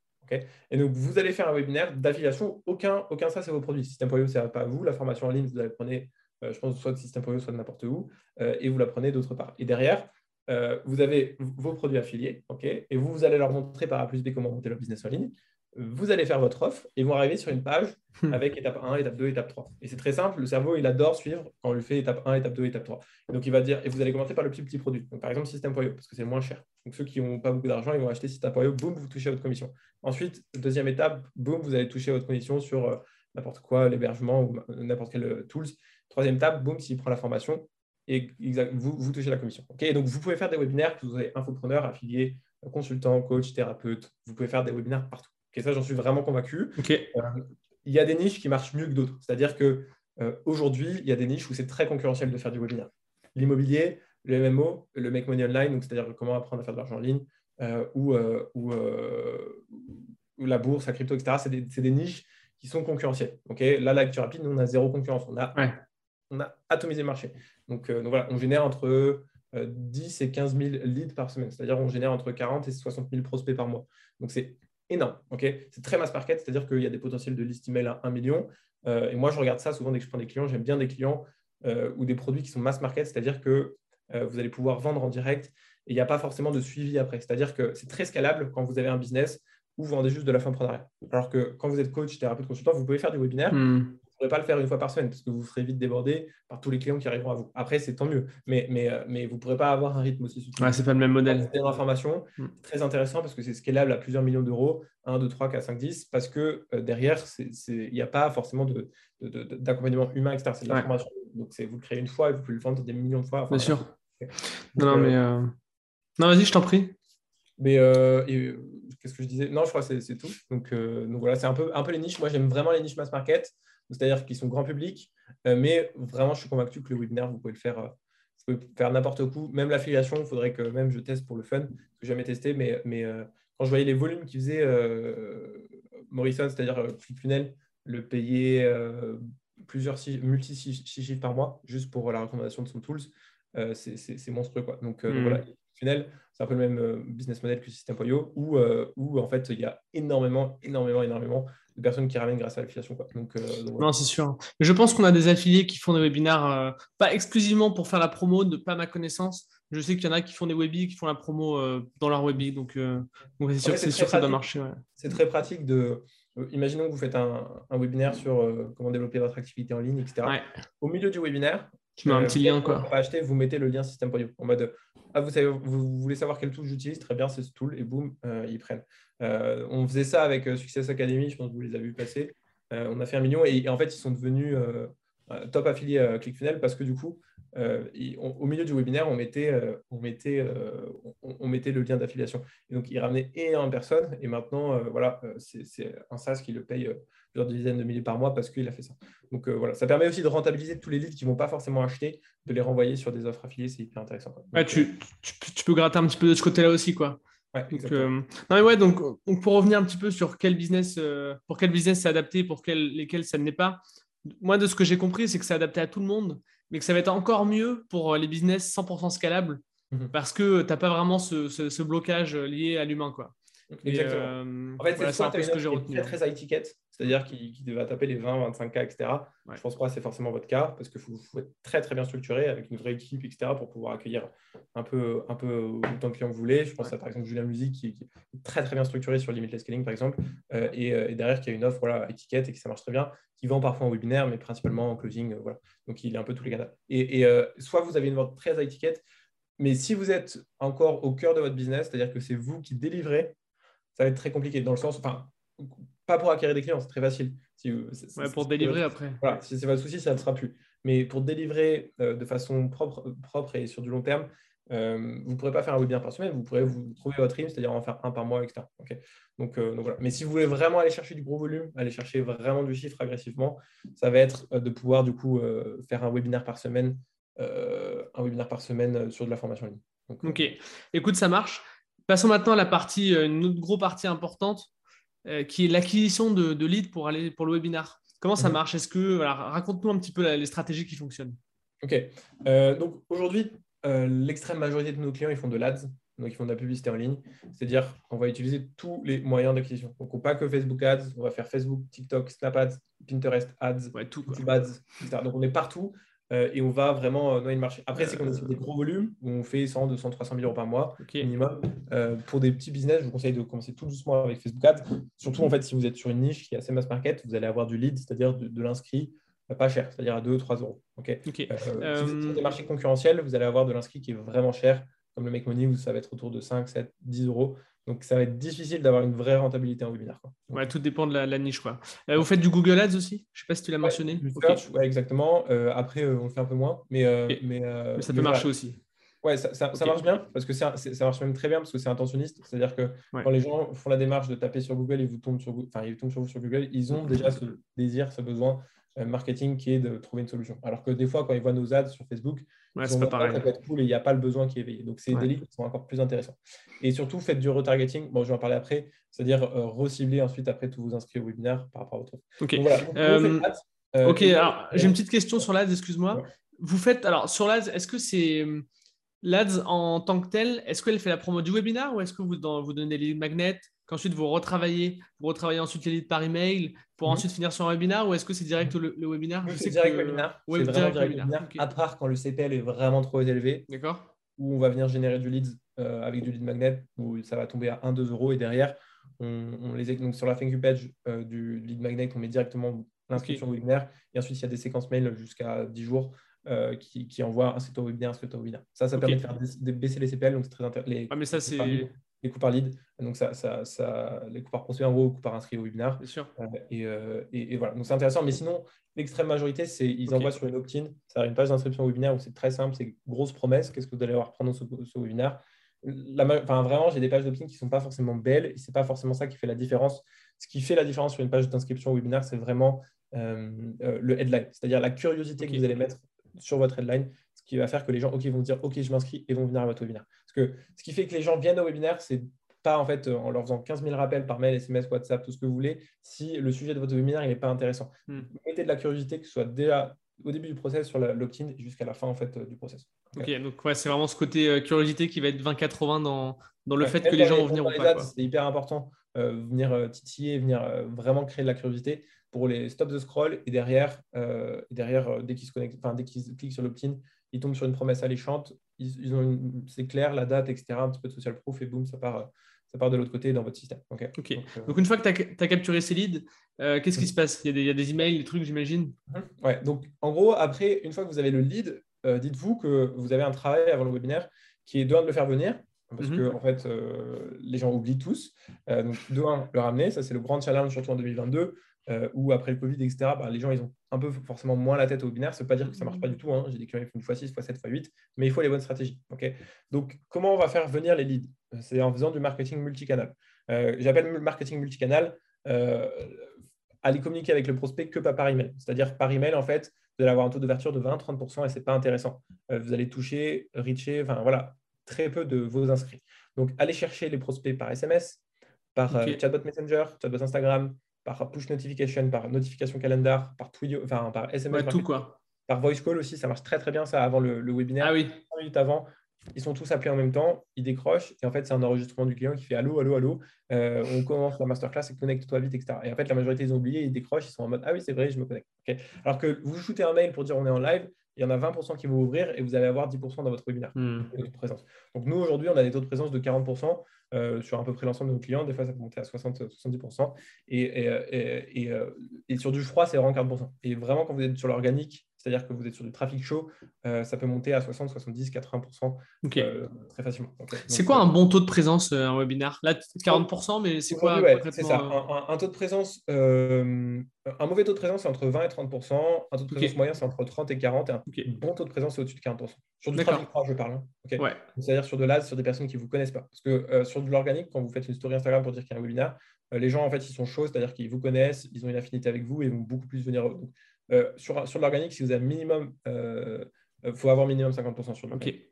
et donc, vous allez faire un webinaire d'affiliation. Aucun, aucun ça, c'est vos produits. System.io, ce n'est pas vous. La formation en ligne, vous la prenez, je pense, soit de System.io, soit de n'importe où, et vous la prenez d'autre part. Et derrière, euh, vous avez vos produits affiliés, ok, et vous, vous allez leur montrer par A plus B comment monter leur business en ligne. Vous allez faire votre offre et vont arriver sur une page hmm. avec étape 1, étape 2, étape 3. Et c'est très simple, le cerveau, il adore suivre quand on lui fait étape 1, étape 2, étape 3. donc, il va dire, et vous allez commencer par le plus petit produit. Donc, par exemple, System.io, parce que c'est moins cher. Donc, ceux qui n'ont pas beaucoup d'argent, ils vont acheter System.io, boum, vous touchez à votre commission. Ensuite, deuxième étape, boum, vous allez toucher à votre commission sur euh, n'importe quoi, l'hébergement ou n'importe quel euh, tools. Troisième étape, boum, s'il prend la formation, et vous, vous touchez la commission. Donc, vous pouvez faire des webinaires, que vous soyez infopreneur, affilié, consultant, coach, thérapeute. Vous pouvez faire des webinaires partout. Ok, ça, j'en suis vraiment convaincu. Euh, il y a des niches qui marchent mieux que d'autres. C'est-à-dire que euh, aujourd'hui, il y a des niches où c'est très concurrentiel de faire du webinaire. L'immobilier, le MMO, le Make Money Online, donc c'est-à-dire comment apprendre à faire de l'argent en ligne, euh, ou, ou, ou, la bourse, la crypto, etc. C'est des, des, niches qui sont concurrentielles. Là, la lecture rapide, nous, on a zéro concurrence. On a on a atomisé le marché. Donc, donc voilà, on génère entre 10 euh, et 15 000 leads par semaine, c'est-à-dire on génère entre 40 et 60 000 prospects par mois. Donc c'est énorme. ok? C'est très mass market, c'est-à-dire qu'il y a des potentiels de list email à 1 million. Euh, et moi, je regarde ça souvent dès que je prends des clients. J'aime bien des clients ou des produits qui sont mass market, c'est-à-dire que vous allez pouvoir vendre en direct et il n'y a pas forcément de suivi après. C'est-à-dire que c'est très scalable quand vous avez un business où vous vendez juste de la fin Alors que quand vous êtes coach, thérapeute, consultant, vous pouvez faire du webinaire. Pourrez pas le faire une fois par semaine parce que vous serez vite débordé par tous les clients qui arriveront à vous. Après, c'est tant mieux, mais, mais, euh, mais vous ne pourrez pas avoir un rythme aussi soutenu. Ouais, c'est pas le même modèle. C'est l'information, mm. très intéressant parce que c'est scalable à plusieurs millions d'euros, 1, 2, 3, 4, 5, 10, parce que euh, derrière, il n'y a pas forcément d'accompagnement de, humain, etc. C'est de l'information. Donc, vous le créez une fois et vous pouvez le vendre des millions de fois. Bien sûr. non, mais. Non, vas-y, je t'en prie. Mais qu'est-ce que je disais? Non, je crois que c'est tout. Donc, donc voilà, c'est un peu, un peu les niches. Moi, j'aime vraiment les niches mass market c'est-à-dire qu'ils sont grand public, euh, mais vraiment, je suis convaincu que le webinaire, vous pouvez le faire, euh, vous pouvez faire n'importe où. Même l'affiliation, il faudrait que même je teste pour le fun, que je jamais testé, mais, mais euh, quand je voyais les volumes qu'il faisait Morrison, c'est-à-dire ClickFunnels, le payer plusieurs multi-chiffres par mois, juste pour la recommandation de son tools, c'est monstrueux. Quoi. Donc, donc hmm. voilà, Funnel, c'est un peu le même business model que System.io, où, où en fait, il y a énormément, énormément, énormément de personnes qui ramènent grâce à l'affiliation. Donc, euh, Non, c'est sûr. Mais je pense qu'on a des affiliés qui font des webinaires, euh, pas exclusivement pour faire la promo, de pas ma connaissance. Je sais qu'il y en a qui font des webis, qui font la promo euh, dans leur webi. Donc, c'est sûr, c'est sûr que ça doit marcher. C'est très pratique de. Imaginons que vous faites un, webinaire sur comment développer votre activité en ligne, etc. Au milieu du webinaire, tu mets un petit lien. Quoi. Pour acheter, vous mettez le lien System.io en mode ah, vous, savez, vous, voulez savoir quel tool j'utilise Très bien, c'est ce tool. Et boum, ils prennent. Euh, on faisait ça avec euh, Success Academy, je pense que vous les avez vu passer. Euh, on a fait un million et, en fait, ils sont devenus top affiliés à ClickFunnels parce que du coup, au milieu du webinaire, on mettait, on mettait, on, mettait le lien d'affiliation. Et donc, ils ramenaient énormément de personnes. Et maintenant, voilà, c'est un SaaS qui le paye plusieurs dizaines de milliers par mois parce qu'il a fait ça. Donc voilà, ça permet aussi de rentabiliser tous les leads qui ne vont pas forcément acheter, de les renvoyer sur des offres affiliées, c'est hyper intéressant. tu, tu, peux gratter un petit peu de ce côté-là aussi, quoi. Euh, non mais ouais, donc, pour revenir un petit peu sur quel business, euh, pour quel business c'est adapté, pour quel, lesquels ça ne l'est pas. Moi, de ce que j'ai compris, c'est que c'est adapté à tout le monde, mais que ça va être encore mieux pour euh, les business 100% scalables, mhm. parce que tu n'as pas vraiment ce, ce, blocage lié à l'humain. Quoi. Exactement. en fait, c'est un peu ce que j'ai retenu. Très, très high ticket, c'est-à-dire qui, qui va taper les 20, 25K, etc. Je ne pense pas que c'est forcément votre cas, parce qu'il faut, être très très bien structuré avec une vraie équipe, etc., pour pouvoir accueillir un peu, un peu autant de clients que vous voulez. Je pense à par exemple Julien Musique, qui, est très très bien structuré sur Limitless Scaling, par exemple, euh, euh, et, derrière qui a une offre voilà, étiquette et qui ça marche très bien, qui vend parfois en webinaire, mais principalement en closing. Euh, voilà. Donc il est un peu tous les canaux. Et, soit vous avez une vente très high ticket, mais si vous êtes encore au cœur de votre business, c'est-à-dire que c'est vous qui délivrez, ça va être très compliqué dans le sens, enfin, pas pour acquérir des clients, c'est très facile. Si, pour délivrer après. Voilà, si c'est votre souci, ça ne sera plus. Mais pour délivrer euh, de façon propre, propre et sur du long terme, euh, vous ne pourrez pas faire un webinaire par semaine, vous pourrez vous trouver votre rythme, c'est-à-dire en faire un par mois, etc. donc, euh, donc, voilà. Mais si vous voulez vraiment aller chercher du gros volume, aller chercher vraiment du chiffre agressivement, ça va être de pouvoir du coup faire un webinaire par semaine, un webinaire par semaine sur de la formation en ligne. ok, écoute, ça marche. Passons maintenant à la partie, une autre grosse partie importante, euh, qui est l'acquisition de, leads pour aller pour le webinar. Comment ça mhm. marche? Est-ce que raconte-nous un petit peu les stratégies qui fonctionnent. Ok. Euh, donc aujourd'hui, euh, l'extrême majorité de nos clients ils font de l'ads, donc ils font de la publicité en ligne. C'est-à-dire qu'on va utiliser tous les moyens d'acquisition. Donc pas que Facebook Ads, on va faire Facebook, TikTok, Snap Ads, Pinterest Ads, tout, YouTube Ads, etc. Donc on est partout. Euh, et on va vraiment euh, noyer le marché. Après, c'est qu'on a des gros volumes, où on fait 100, 200, 300 000 euros par mois minimum. Euh, pour des petits business, je vous conseille de commencer tout doucement avec Facebook Ads. Surtout, en fait, si vous êtes sur une niche qui est assez mass market, vous allez avoir du lead, c'est-à-dire de, l'inscrit pas cher, c'est-à-dire à 2, 3 euros. Ok? Si vous êtes sur des marchés concurrentiels, vous allez avoir de l'inscrit qui est vraiment cher, comme le Make Money, où ça va être autour de 5, 7, 10 euros. Donc, ça va être difficile d'avoir une vraie rentabilité en webinaire. Quoi. Ouais, tout dépend de la, niche. Quoi. Euh, vous faites du Google Ads aussi? Je ne sais pas si tu l'as mentionné. Ouais, exactement. Euh, après, euh, on le fait un peu moins. Mais, mais, ça peut marcher aussi. Ouais, ça, ça, marche bien parce que ça marche même très bien parce que c'est intentionniste. C'est-à-dire que quand les gens font la démarche de taper sur Google et vous tombent sur, enfin, ils tombent sur vous sur Google, ils ont déjà ce désir, ce besoin marketing qui est de trouver une solution. Alors que des fois, quand ils voient nos ads sur Facebook, Ouais, c'est pas pareil. Ça peut être cool et il n'y a pas le besoin qui est éveillé. Donc, c'est des leads qui sont encore plus intéressants. Et surtout, faites du retargeting. Bon, je vais en parler après. C'est-à-dire euh, recibler ensuite après tous vos inscrits au webinaire par rapport à votre Ok. Euh, euh, ok, alors j'ai une petite question sur l'ADS, excuse-moi. Vous faites, alors sur l'ADS, est-ce que c'est l'ADS en tant que tel, est-ce qu'elle fait la promo du webinaire ou est-ce que vous, dans, vous donnez les magnets qu'ensuite vous retravaillez, vous retravaillez ensuite les leads par email pour mhm. ensuite finir sur un webinaire ou est-ce que c'est direct le, webinaire C'est direct webinaire. c'est vraiment direct, webinaire. À part quand le CPL est vraiment trop élevé. D'accord. Où on va venir générer du lead euh, avec du lead magnet où ça va tomber à 1-2 euros et derrière, on, les donc sur la thank you page euh, du lead magnet, on met directement l'inscription au webinaire. Et ensuite, il y a des séquences mail jusqu'à 10 jours euh, qui, qui envoient un au webinaire, un au webinaire. Ça, ça permet de, faire baisser les CPL. Donc, c'est très intéressant. Ah, mais ça, c'est les coûts par lead. Donc, ça, ça, ça, les coûts par prospect, en gros, coûts par inscrit au webinaire. Bien sûr. Euh, euh, et, et, voilà. Donc, c'est intéressant. Mais sinon, l'extrême majorité, c'est ils envoient sur une opt-in. C'est une page d'inscription au webinaire où c'est très simple. C'est grosse promesse. Qu'est-ce que vous allez avoir prendre ce, ce webinaire la, enfin, Vraiment, j'ai des pages d'opt-in qui ne sont pas forcément belles. Et ce n'est pas forcément ça qui fait la différence. Ce qui fait la différence sur une page d'inscription au webinaire, c'est vraiment euh, le headline, c'est-à-dire la curiosité que vous allez mettre sur votre headline, ce qui va faire que les gens ok, vont dire OK, je m'inscris et vont venir à votre webinaire. Parce que ce qui fait que les gens viennent au webinaire, c'est pas en fait en leur faisant 15 000 rappels par mail, SMS, WhatsApp, tout ce que vous voulez, si le sujet de votre webinaire n'est pas intéressant. Hmm. Mettez de la curiosité, que ce soit déjà au début du process sur l'opt-in jusqu'à la fin en fait, du process. Ok, donc ouais, c'est vraiment ce côté euh, curiosité qui va être 20-80 dans, dans le fait que les gens vont venir ou pas. C'est hyper important, euh, venir euh, titiller, venir vraiment créer de la curiosité pour les stop the scroll et derrière, derrière dès qu'ils se connectent, enfin dès qu'ils cliquent sur l'opt-in, ils tombent sur une promesse alléchante, ils, ont c'est clair, la date, etc., un petit peu de social proof et boum, ça part, ça part de l'autre côté dans votre système. Ok. Donc, Donc, une fois que tu as, capturé ces leads, qu'est-ce qui se passe? Il y, a des, il y, a des, emails, des trucs, j'imagine? Mhm. Ouais, donc en gros, après, une fois que vous avez le lead, dites-vous que vous avez un travail avant le webinaire qui est de de le faire venir, parce mhm. que en fait, les gens oublient tous. donc, de un, le ramener, ça c'est le grand challenge, surtout en 2022. Euh, ou après le Covid, etc., bah, les gens, ils ont un peu forcément moins la tête au binaire. Ça ne veut pas dire que ça ne marche pas du tout. Hein. J'ai des clients qui font une fois 6, fois 7, fois 8, mais il faut les bonnes stratégies. Donc, comment on va faire venir les leads? C'est en faisant du marketing multicanal. Euh, J'appelle marketing multicanal euh, aller communiquer avec le prospect que pas par email. C'est-à-dire par email, en fait, vous allez avoir un taux d'ouverture de 20-30% et ce n'est pas intéressant. Euh, vous allez toucher, reacher, enfin voilà, très peu de vos inscrits. Donc, allez chercher les prospects par SMS, par chatbot Messenger, chatbot Instagram, par push notification, par notification calendar, par Twilio, enfin par SMS. tout quoi. Par voice call aussi, ça marche très très bien ça avant le, webinaire. Ah oui. minutes avant, ils sont tous appelés en même temps, ils décrochent et en fait c'est un enregistrement du client qui fait allô, allô, allô, euh, on commence la masterclass et connecte-toi vite, etc. Et en fait la majorité ils ont oublié, ils décrochent, ils sont en mode ah oui c'est vrai, je me connecte. Alors que vous shootez un mail pour dire on est en live, il y en a 20% qui vont ouvrir et vous allez avoir 10% dans votre webinaire hmm. présence. Donc nous aujourd'hui on a des taux de présence de 40%. Euh, sur à peu près l'ensemble de nos clients. Des fois, ça peut monter à 60-70%. Et, et, euh, et, sur du froid, c'est vraiment 40%. Et vraiment, quand vous êtes sur l'organique, c'est-à-dire que vous êtes sur du trafic chaud, euh, ça peut monter à 60, 70, 80% très facilement. c'est quoi un bon taux de présence un webinaire Là, 40%, mais c'est quoi C'est ça. Un, taux de présence, un mauvais taux de présence, c'est entre 20 et 30%. Un taux de présence moyen, c'est entre 30 et 40. Et un bon taux de présence, c'est au-dessus de 40%. Sur du trafic froid, je parle. Hein. C'est-à-dire sur de l'AS, sur des personnes qui ne vous connaissent pas. Parce que sur de l'organique, quand vous faites une story Instagram pour dire qu'il y a un webinaire, euh, les gens, en fait, ils sont chauds, c'est-à-dire qu'ils vous connaissent, ils ont une affinité avec vous et vont beaucoup plus venir. Euh, sur, sur l'organique, si vous avez minimum, il euh, faut avoir minimum 50% sur l'organique.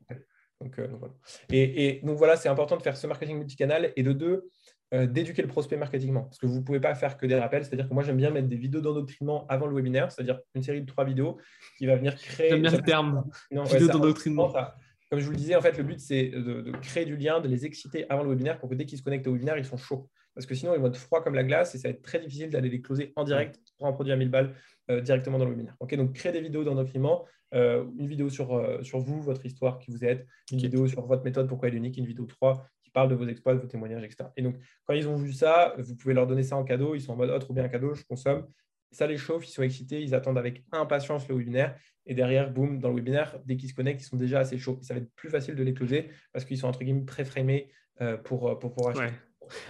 Donc, voilà. Et, donc voilà, c'est important de faire ce marketing multicanal et de deux, d'éduquer le prospect marketingement. Parce que vous ne pouvez pas faire que des rappels. C'est-à-dire que moi, j'aime bien mettre des vidéos d'endoctrinement avant le webinaire, c'est-à-dire une série de trois vidéos qui va venir créer. J'aime bien le terme. vidéo d'endoctrinement comme je vous le disais, en fait, le but, c'est de, créer du lien, de les exciter avant le webinaire pour que dès qu'ils se connectent au webinaire, ils sont chauds. Parce que sinon, ils vont être froids comme la glace et ça va être très difficile d'aller les closer en direct pour un produit à 1000 balles euh, directement dans le webinaire. donc, créer des vidéos d'endoctrinement, euh, une vidéo sur, euh, sur vous, votre histoire, qui vous êtes, une vidéo sur votre méthode, pourquoi elle est unique, une vidéo 3 qui parle de vos exploits, de vos témoignages, etc. Et donc, quand ils ont vu ça, vous pouvez leur donner ça en cadeau. Ils sont en mode, oh, trop bien un cadeau, je consomme ça les chauffe, ils sont excités, ils attendent avec impatience le webinaire. Et derrière, boum, dans le webinaire, dès qu'ils se connectent, ils sont déjà assez chauds. Ça va être plus facile de les closer parce qu'ils sont entre guillemets pré-framés euh, pour, euh, pour pouvoir acheter.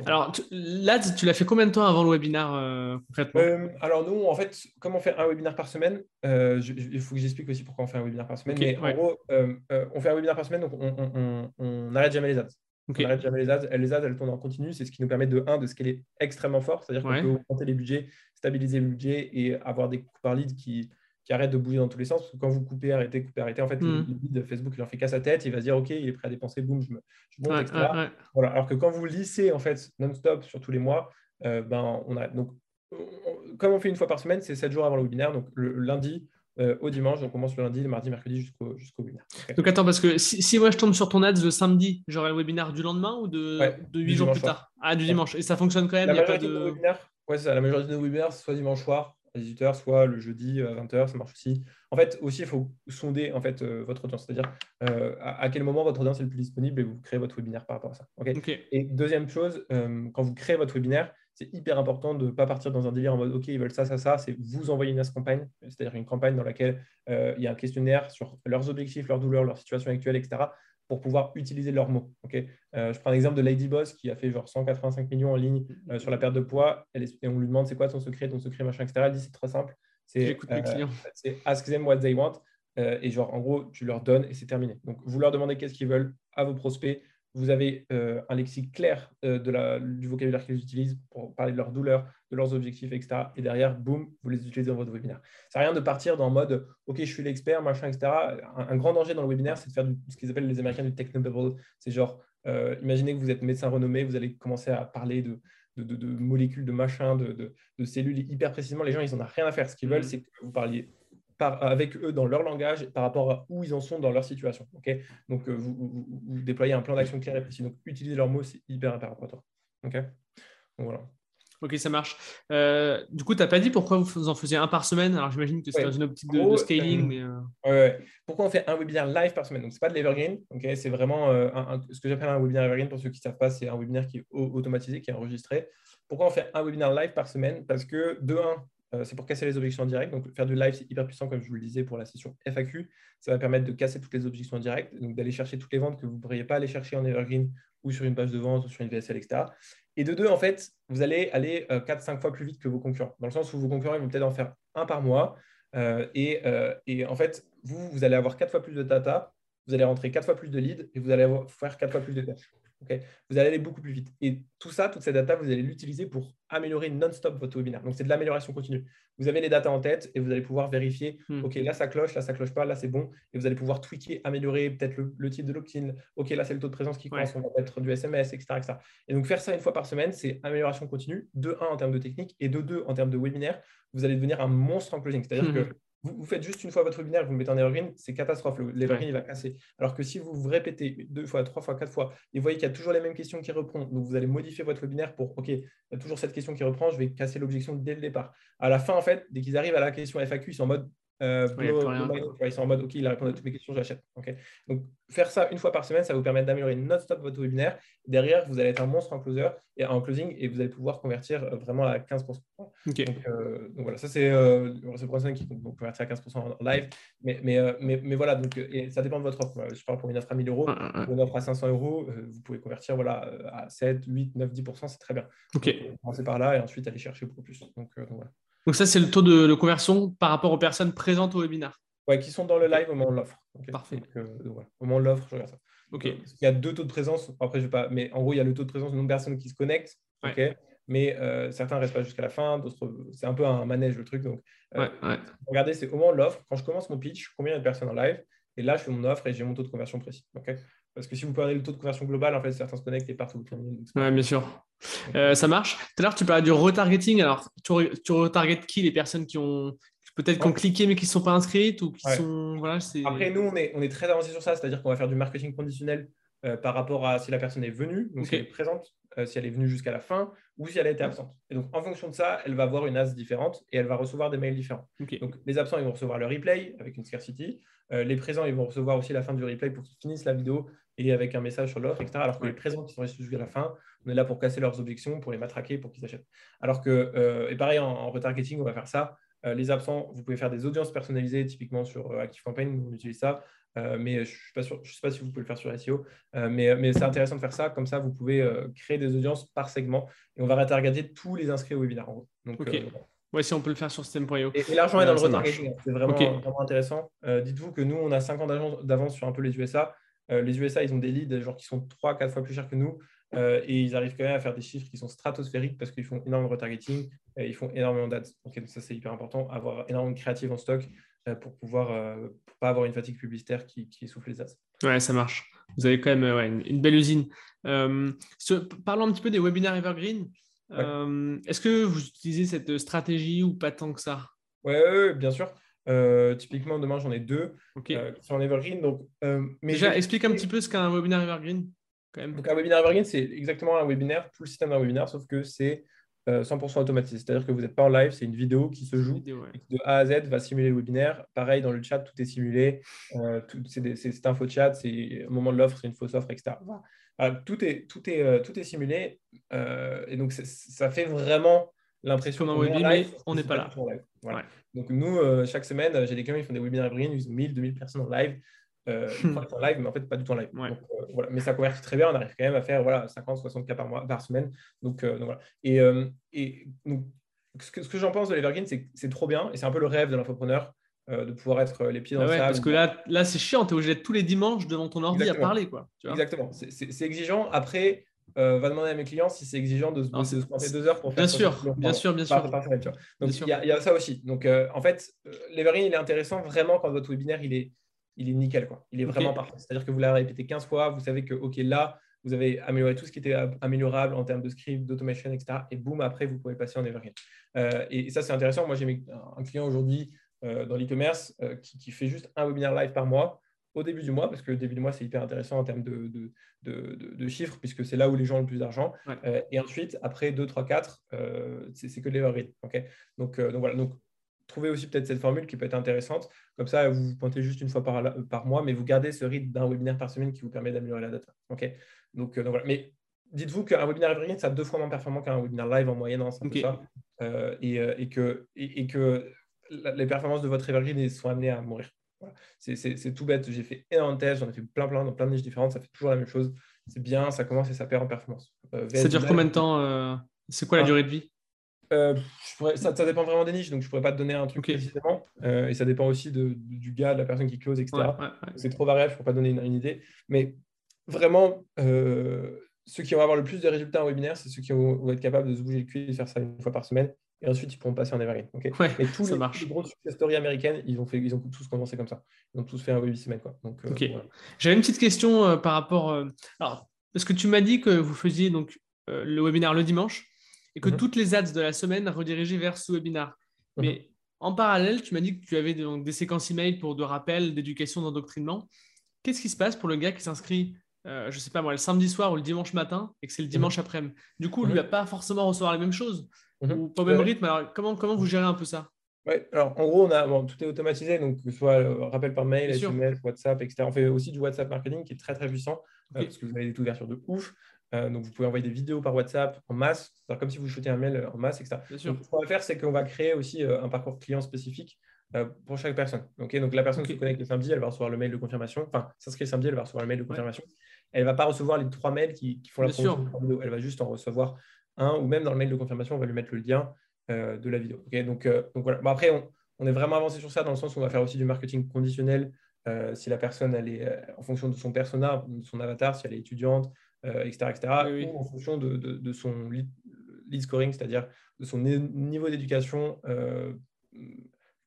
Alors là, tu l'as fait combien de temps avant le webinaire euh, concrètement? Alors nous, en fait, comme on fait un webinaire par semaine, il faut que j'explique aussi pourquoi on fait un webinaire par semaine. mais en gros, on fait un webinaire par semaine, donc on n'arrête jamais les ads. On n'arrête jamais les ads. Les ads, elles tournent en continu. C'est ce qui nous permet de, un, de scaler extrêmement fort. C'est-à-dire qu'on peut augmenter les budgets, stabiliser le budget et avoir des coûts par lead qui, qui arrêtent de bouger dans tous les sens. Parce que quand vous coupez, arrêtez, coupez, arrêtez, en fait, le, hmm. lead Facebook, il en fait qu'à sa tête. Il va se dire, OK, il est prêt à dépenser, boum, je, me, je monte, etc. Voilà. Alors que quand vous lissez, en fait, non-stop sur tous les mois, euh, ben, on a. Donc, comme on fait une fois par semaine, c'est 7 jours avant le webinaire. Donc, le lundi, euh, au dimanche. Donc, on commence le lundi, le mardi, mercredi jusqu'au jusqu'au webinaire. Donc, attends, parce que si, moi je tombe sur ton ads le samedi, j'aurai le webinaire du lendemain ou de, de 8 jours plus tard? Ah, du dimanche. Et ça fonctionne quand même La majorité de... webinaires, ouais, c'est ça. La majorité de nos webinaires, soit dimanche soir à 18h, soit le jeudi à 20h, ça marche aussi. En fait, aussi, il faut sonder en fait, euh, votre audience, c'est-à-dire euh, à, quel moment votre audience est le plus disponible et vous créez votre webinaire par rapport à ça. Et deuxième chose, quand vous créez votre webinaire, c'est hyper important de ne pas partir dans un délire en mode OK, ils veulent ça, ça, ça. C'est vous envoyer une campagne, c'est-à-dire une campagne dans laquelle euh, il y a un questionnaire sur leurs objectifs, leurs douleurs, leur situation actuelle, etc pour pouvoir utiliser leurs mots. Euh, je prends l'exemple de Lady Boss qui a fait genre 185 millions en ligne euh, sur la perte de poids. Elle et on lui demande c'est quoi ton secret, ton secret, machin, etc. Elle dit c'est très simple. C'est ask them what they want. et genre, en gros, tu leur donnes et c'est terminé. Donc, vous leur demandez qu'est-ce qu'ils veulent à vos prospects vous avez euh, un lexique clair euh, de la, du vocabulaire qu'ils utilisent pour parler de leurs douleurs, de leurs objectifs, etc. Et derrière, boum, vous les utilisez dans votre webinaire. Ça rien de partir dans le mode OK, je suis l'expert, machin, etc. Un, grand danger dans le webinaire, c'est de faire ce qu'ils appellent les Américains du technobabble. C'est genre, euh, imaginez que vous êtes médecin renommé, vous allez commencer à parler de, de, molécules, de machin, de, cellules hyper précisément. Les gens, ils n'en ont rien à faire. Ce qu'ils veulent, mmh. c'est que vous parliez avec eux dans leur langage par rapport à où ils en sont dans leur situation. Okay Donc, euh, vous, déployez un plan d'action clair et précis. Donc, utiliser leurs mots, c'est hyper important. OK? Donc, voilà. Ok, ça marche. Euh, du coup, tu n'as pas dit pourquoi vous en faisiez un par semaine? Alors, j'imagine que c'est dans une optique de, scaling. Euh, mais, Pourquoi on fait un webinaire live par semaine? Donc, ce n'est pas de l'evergreen. Okay c'est vraiment ce que j'appelle un webinaire evergreen. Pour ceux qui ne savent pas, c'est un webinaire qui est automatisé, qui est enregistré. Pourquoi on fait un webinaire live par semaine? Parce que, de un, euh, c'est pour casser les objections en direct. Donc, faire du live, c'est hyper puissant, comme je vous le disais pour la session FAQ. Ça va permettre de casser toutes les objections en direct, donc d'aller chercher toutes les ventes que vous ne pourriez pas aller chercher en Evergreen ou sur une page de vente ou sur une VSL, etc. Et de deux, en fait, vous allez aller 4-5 euh, fois plus vite que vos concurrents, dans le sens où vos concurrents ils vont peut-être en faire un par mois. Euh, et, en fait, vous, vous allez avoir 4 fois plus de data, vous allez rentrer 4 fois plus de leads et vous allez faire 4 fois plus de tâches vous allez aller beaucoup plus vite. Et tout ça, toute cette data, vous allez l'utiliser pour améliorer non-stop votre webinaire. Donc, c'est de l'amélioration continue. Vous avez les datas en tête et vous allez pouvoir vérifier, hmm. OK, là, ça cloche, là, ça cloche pas, là, c'est bon. Et vous allez pouvoir tweaker, améliorer peut-être le, type de lock-in. OK, là, c'est le taux de présence qui correspond, on va mettre du SMS, etc., etc. Et donc, faire ça une fois par semaine, c'est amélioration continue, de 1 en termes de technique et de 2 en termes de webinaire. Vous allez devenir un monstre en closing. C'est-à-dire que vous, faites juste une fois votre webinaire, vous le mettez en evergreen, c'est catastrophe. L'evergreen, il va casser. Alors que si vous vous répétez deux fois, trois fois, quatre fois, et vous voyez qu'il y a toujours les mêmes questions qui reprennent, donc vous allez modifier votre webinaire pour, OK, il y a toujours cette question qui reprend, je vais casser l'objection dès le départ. À la fin, en fait, dès qu'ils arrivent à la question FAQ, ils sont en mode euh, ils sont en mode OK, il a répondu à toutes mes questions, j'achète. Donc, faire ça une fois par semaine, ça vous permet d'améliorer non-stop votre webinaire. Derrière, vous allez être un monstre en closer et en closing et vous allez pouvoir convertir euh, vraiment à 15%. Euh, donc, voilà, ça c'est euh, le qui vont convertir à 15% en live. Mais, mais, mais, mais, voilà, donc et ça dépend de votre offre. Je parle pour une offre à 1000 euros, pour une offre à 500 euros, vous pouvez convertir voilà, à 7, 8, 9, 10%, c'est très bien. Ok. commencer par là et ensuite aller chercher beaucoup plus. Donc, donc voilà. Donc ça, c'est le taux de, conversion par rapport aux personnes présentes au webinaire. Oui, qui sont dans le live au moment de l'offre. Parfait. Euh, au moment de l'offre, je regarde ça. Ok. il y a deux taux de présence. Après, je vais pas. Mais en gros, il y a le taux de présence de nombre de personnes qui se connectent. Mais euh, certains ne restent pas jusqu'à la fin, d'autres, c'est un peu un manège le truc. Donc, euh, regardez, c'est au moment de l'offre. Quand je commence mon pitch, combien il y a de personnes en live? Et là, je fais mon offre et j'ai mon taux de conversion précis. Parce que si vous prenez le taux de conversion global, en fait, certains se connectent et partout. Oui, bien sûr. Euh, ça marche. Tout à l'heure, tu parlais du retargeting. Alors, tu, tu retargetes qui Les personnes qui ont peut-être qui ont cliqué mais qui ne sont pas inscrites ou qui sont. Voilà, Après, nous, on est, on est très avancé sur ça. C'est-à-dire qu'on va faire du marketing conditionnel euh, par rapport à si la personne est venue, donc si elle est présente, euh, si elle est venue jusqu'à la fin ou si elle a été absente. Et donc, en fonction de ça, elle va avoir une as différente et elle va recevoir des mails différents. Donc, les absents, ils vont recevoir le replay avec une scarcity. les présents, ils vont recevoir aussi la fin du replay pour qu'ils finissent la vidéo et avec un message sur l'offre, etc. Alors que les présents qui sont restés jusqu'à la fin, on est là pour casser leurs objections, pour les matraquer, pour qu'ils achètent. Alors que, euh, et pareil, en, retargeting, on va faire ça. Euh, les absents, vous pouvez faire des audiences personnalisées, typiquement sur euh, ActiveCampaign, on utilise ça. Mais je ne sais pas si vous pouvez le faire sur SEO. mais, mais c'est intéressant de faire ça. Comme ça, vous pouvez créer des audiences par segment et on va retargeter tous les inscrits au webinaire. Donc, Oui, si on peut le faire sur system.io. Et, et l'argent est dans le retargeting. C'est vraiment, vraiment, intéressant. Dites-vous que nous, on a 5 ans d'avance sur un peu les USA. Euh, les USA, ils ont des leads genre, qui sont 3-4 fois plus chers que nous. Euh, et ils arrivent quand même à faire des chiffres qui sont stratosphériques parce qu'ils font énormément de retargeting, et ils font énormément d'ads. Donc ça, c'est hyper important, avoir énormément de créatives en stock euh, pour pouvoir pas avoir une fatigue publicitaire qui, qui essouffle les ads. Ouais, ça marche. Vous avez quand même une, belle usine. parlons un petit peu des webinaires Evergreen. Est-ce que vous utilisez cette stratégie ou pas tant que ça? Oui, ouais, bien sûr. Euh, typiquement, demain, j'en ai deux euh, qui sont en Evergreen. Donc, euh, mais Déjà, explique un petit peu ce qu'est un webinaire Evergreen. Quand même. Donc, un webinaire Evergreen, c'est exactement un webinaire, tout le système d'un webinaire, sauf que c'est 100% automatisé. C'est-à-dire que vous n'êtes pas en live, c'est une vidéo qui se joue de A à Z va simuler le webinaire. Pareil, dans le chat, tout est simulé. c'est info chat, c'est au moment de l'offre, c'est une fausse offre, etc. tout, est, tout, est, tout est simulé. et donc, ça fait vraiment l'impression qu'on est en live, on n'est pas là. Donc, nous, chaque semaine, j'ai des clients qui font des webinaires evergreen, ils ont 1000, 2000 personnes en live. Euh, en live, mais en fait, pas du tout en live. Donc, voilà. Mais ça convertit très bien. On arrive quand même à faire voilà, 50, 60 cas par, mois, par semaine. Donc, donc voilà. Et, et donc, ce que, ce que j'en pense de l'Evergreen, c'est que c'est trop bien et c'est un peu le rêve de l'infopreneur euh, de pouvoir être euh, les pieds dans ah le Parce que là, là c'est chiant, tu es obligé d'être tous les dimanches devant ton ordi à parler. Quoi, Exactement, c'est exigeant. Après, euh, va demander à mes clients si c'est exigeant de se, de deux heures pour faire bien sûr, bien sûr, bien sûr. Donc il y, a ça aussi. Donc en fait, l'Evergreen, il est intéressant vraiment quand votre webinaire il est, il est nickel. Quoi. Il est vraiment parfait. C'est-à-dire que vous l'avez répété 15 fois, vous savez que OK, là, vous avez amélioré tout ce qui était améliorable en termes de script, d'automation, etc. Et boum, après, vous pouvez passer en Evergreen. Euh, et, ça, c'est intéressant. Moi, j'ai un client aujourd'hui euh, dans l'e-commerce euh, qui, fait juste un webinaire live par mois au début du mois, parce que le début du mois, c'est hyper intéressant en termes de, de, chiffres, puisque c'est là où les gens ont le plus d'argent. et ensuite, après 2, 3, 4, c'est que de l'Evergreen. donc, donc voilà. Donc, trouvez aussi peut-être cette formule qui peut être intéressante. Comme ça, vous vous pointez juste une fois par, par mois, mais vous gardez ce rythme d'un webinaire par semaine qui vous permet d'améliorer la data. ok donc, voilà. Mais dites-vous qu'un webinaire evergreen, ça a deux fois moins performant qu'un webinaire live en moyenne, hein, ça. Euh, euh, et, que, et, que les performances de votre evergreen sont amenées à mourir. C'est tout bête. J'ai fait énormément de tests, j'en ai fait plein, plein, dans plein de niches différentes. Ça fait toujours la même chose. C'est bien, ça commence et ça perd en performance. Euh, ça dure combien de temps C'est quoi la ah. durée de vie? Ça, dépend vraiment des niches, donc je ne pourrais pas te donner un truc précisément. et ça dépend aussi de, du gars, de la personne qui close, etc. c'est trop variable, je ne pourrais pas donner une, une, idée. Mais vraiment, ceux qui vont avoir le plus de résultats en webinaire, c'est ceux qui vont, être capables de se bouger le cul et de faire ça une fois par semaine. Et ensuite, ils pourront passer en evergreen. Okay Mais tous ça les, marche. les grosses stories américaines, ils ont, fait, ils ont tous commencé comme ça. Ils ont tous fait un web semaine. Quoi. Donc, euh, J'avais une petite question euh, par rapport. Euh, alors, parce que tu m'as dit que vous faisiez donc, le webinaire le dimanche et que mhm. toutes les ads de la semaine redirigeaient vers ce webinaire. Mhm. Mais en parallèle, tu m'as dit que tu avais donc, des séquences email pour de rappel, d'éducation, d'endoctrinement. Qu'est-ce qui se passe pour le gars qui s'inscrit euh, je sais pas moi, le samedi soir ou le dimanche matin et que c'est le dimanche mhm. après-midi? Du coup, lui va pas forcément recevoir les mêmes choses ou pas au même rythme? Alors, comment, comment vous gérez un peu ça? Oui, alors en gros, on a, bon, tout est automatisé, donc que ce soit euh, rappel par mail, SMS, WhatsApp, etc. On fait aussi du WhatsApp marketing qui est très très puissant euh, parce que vous avez des taux d'ouverture de ouf. Donc, vous pouvez envoyer des vidéos par WhatsApp en masse, c'est comme si vous shootez un mail en masse, etc. Donc, ce qu'on va faire, c'est qu'on va créer aussi un parcours client spécifique pour chaque personne. donc, la personne qui se connecte le samedi, elle va recevoir le mail de confirmation. Enfin, s'inscrit le samedi, elle va recevoir le mail de confirmation elle ne va pas recevoir les trois mails qui, font la promotion de la vidéo. Elle va juste en recevoir un, ou même dans le mail de confirmation, on va lui mettre le lien euh, de la vidéo. donc, euh, donc, voilà. après, on, est vraiment avancé sur ça dans le sens où on va faire aussi du marketing conditionnel euh, si la personne elle est en fonction de son persona, de son avatar, si elle est étudiante, etc., etc. ou en fonction de, son lead, scoring, c'est-à-dire de son niveau d'éducation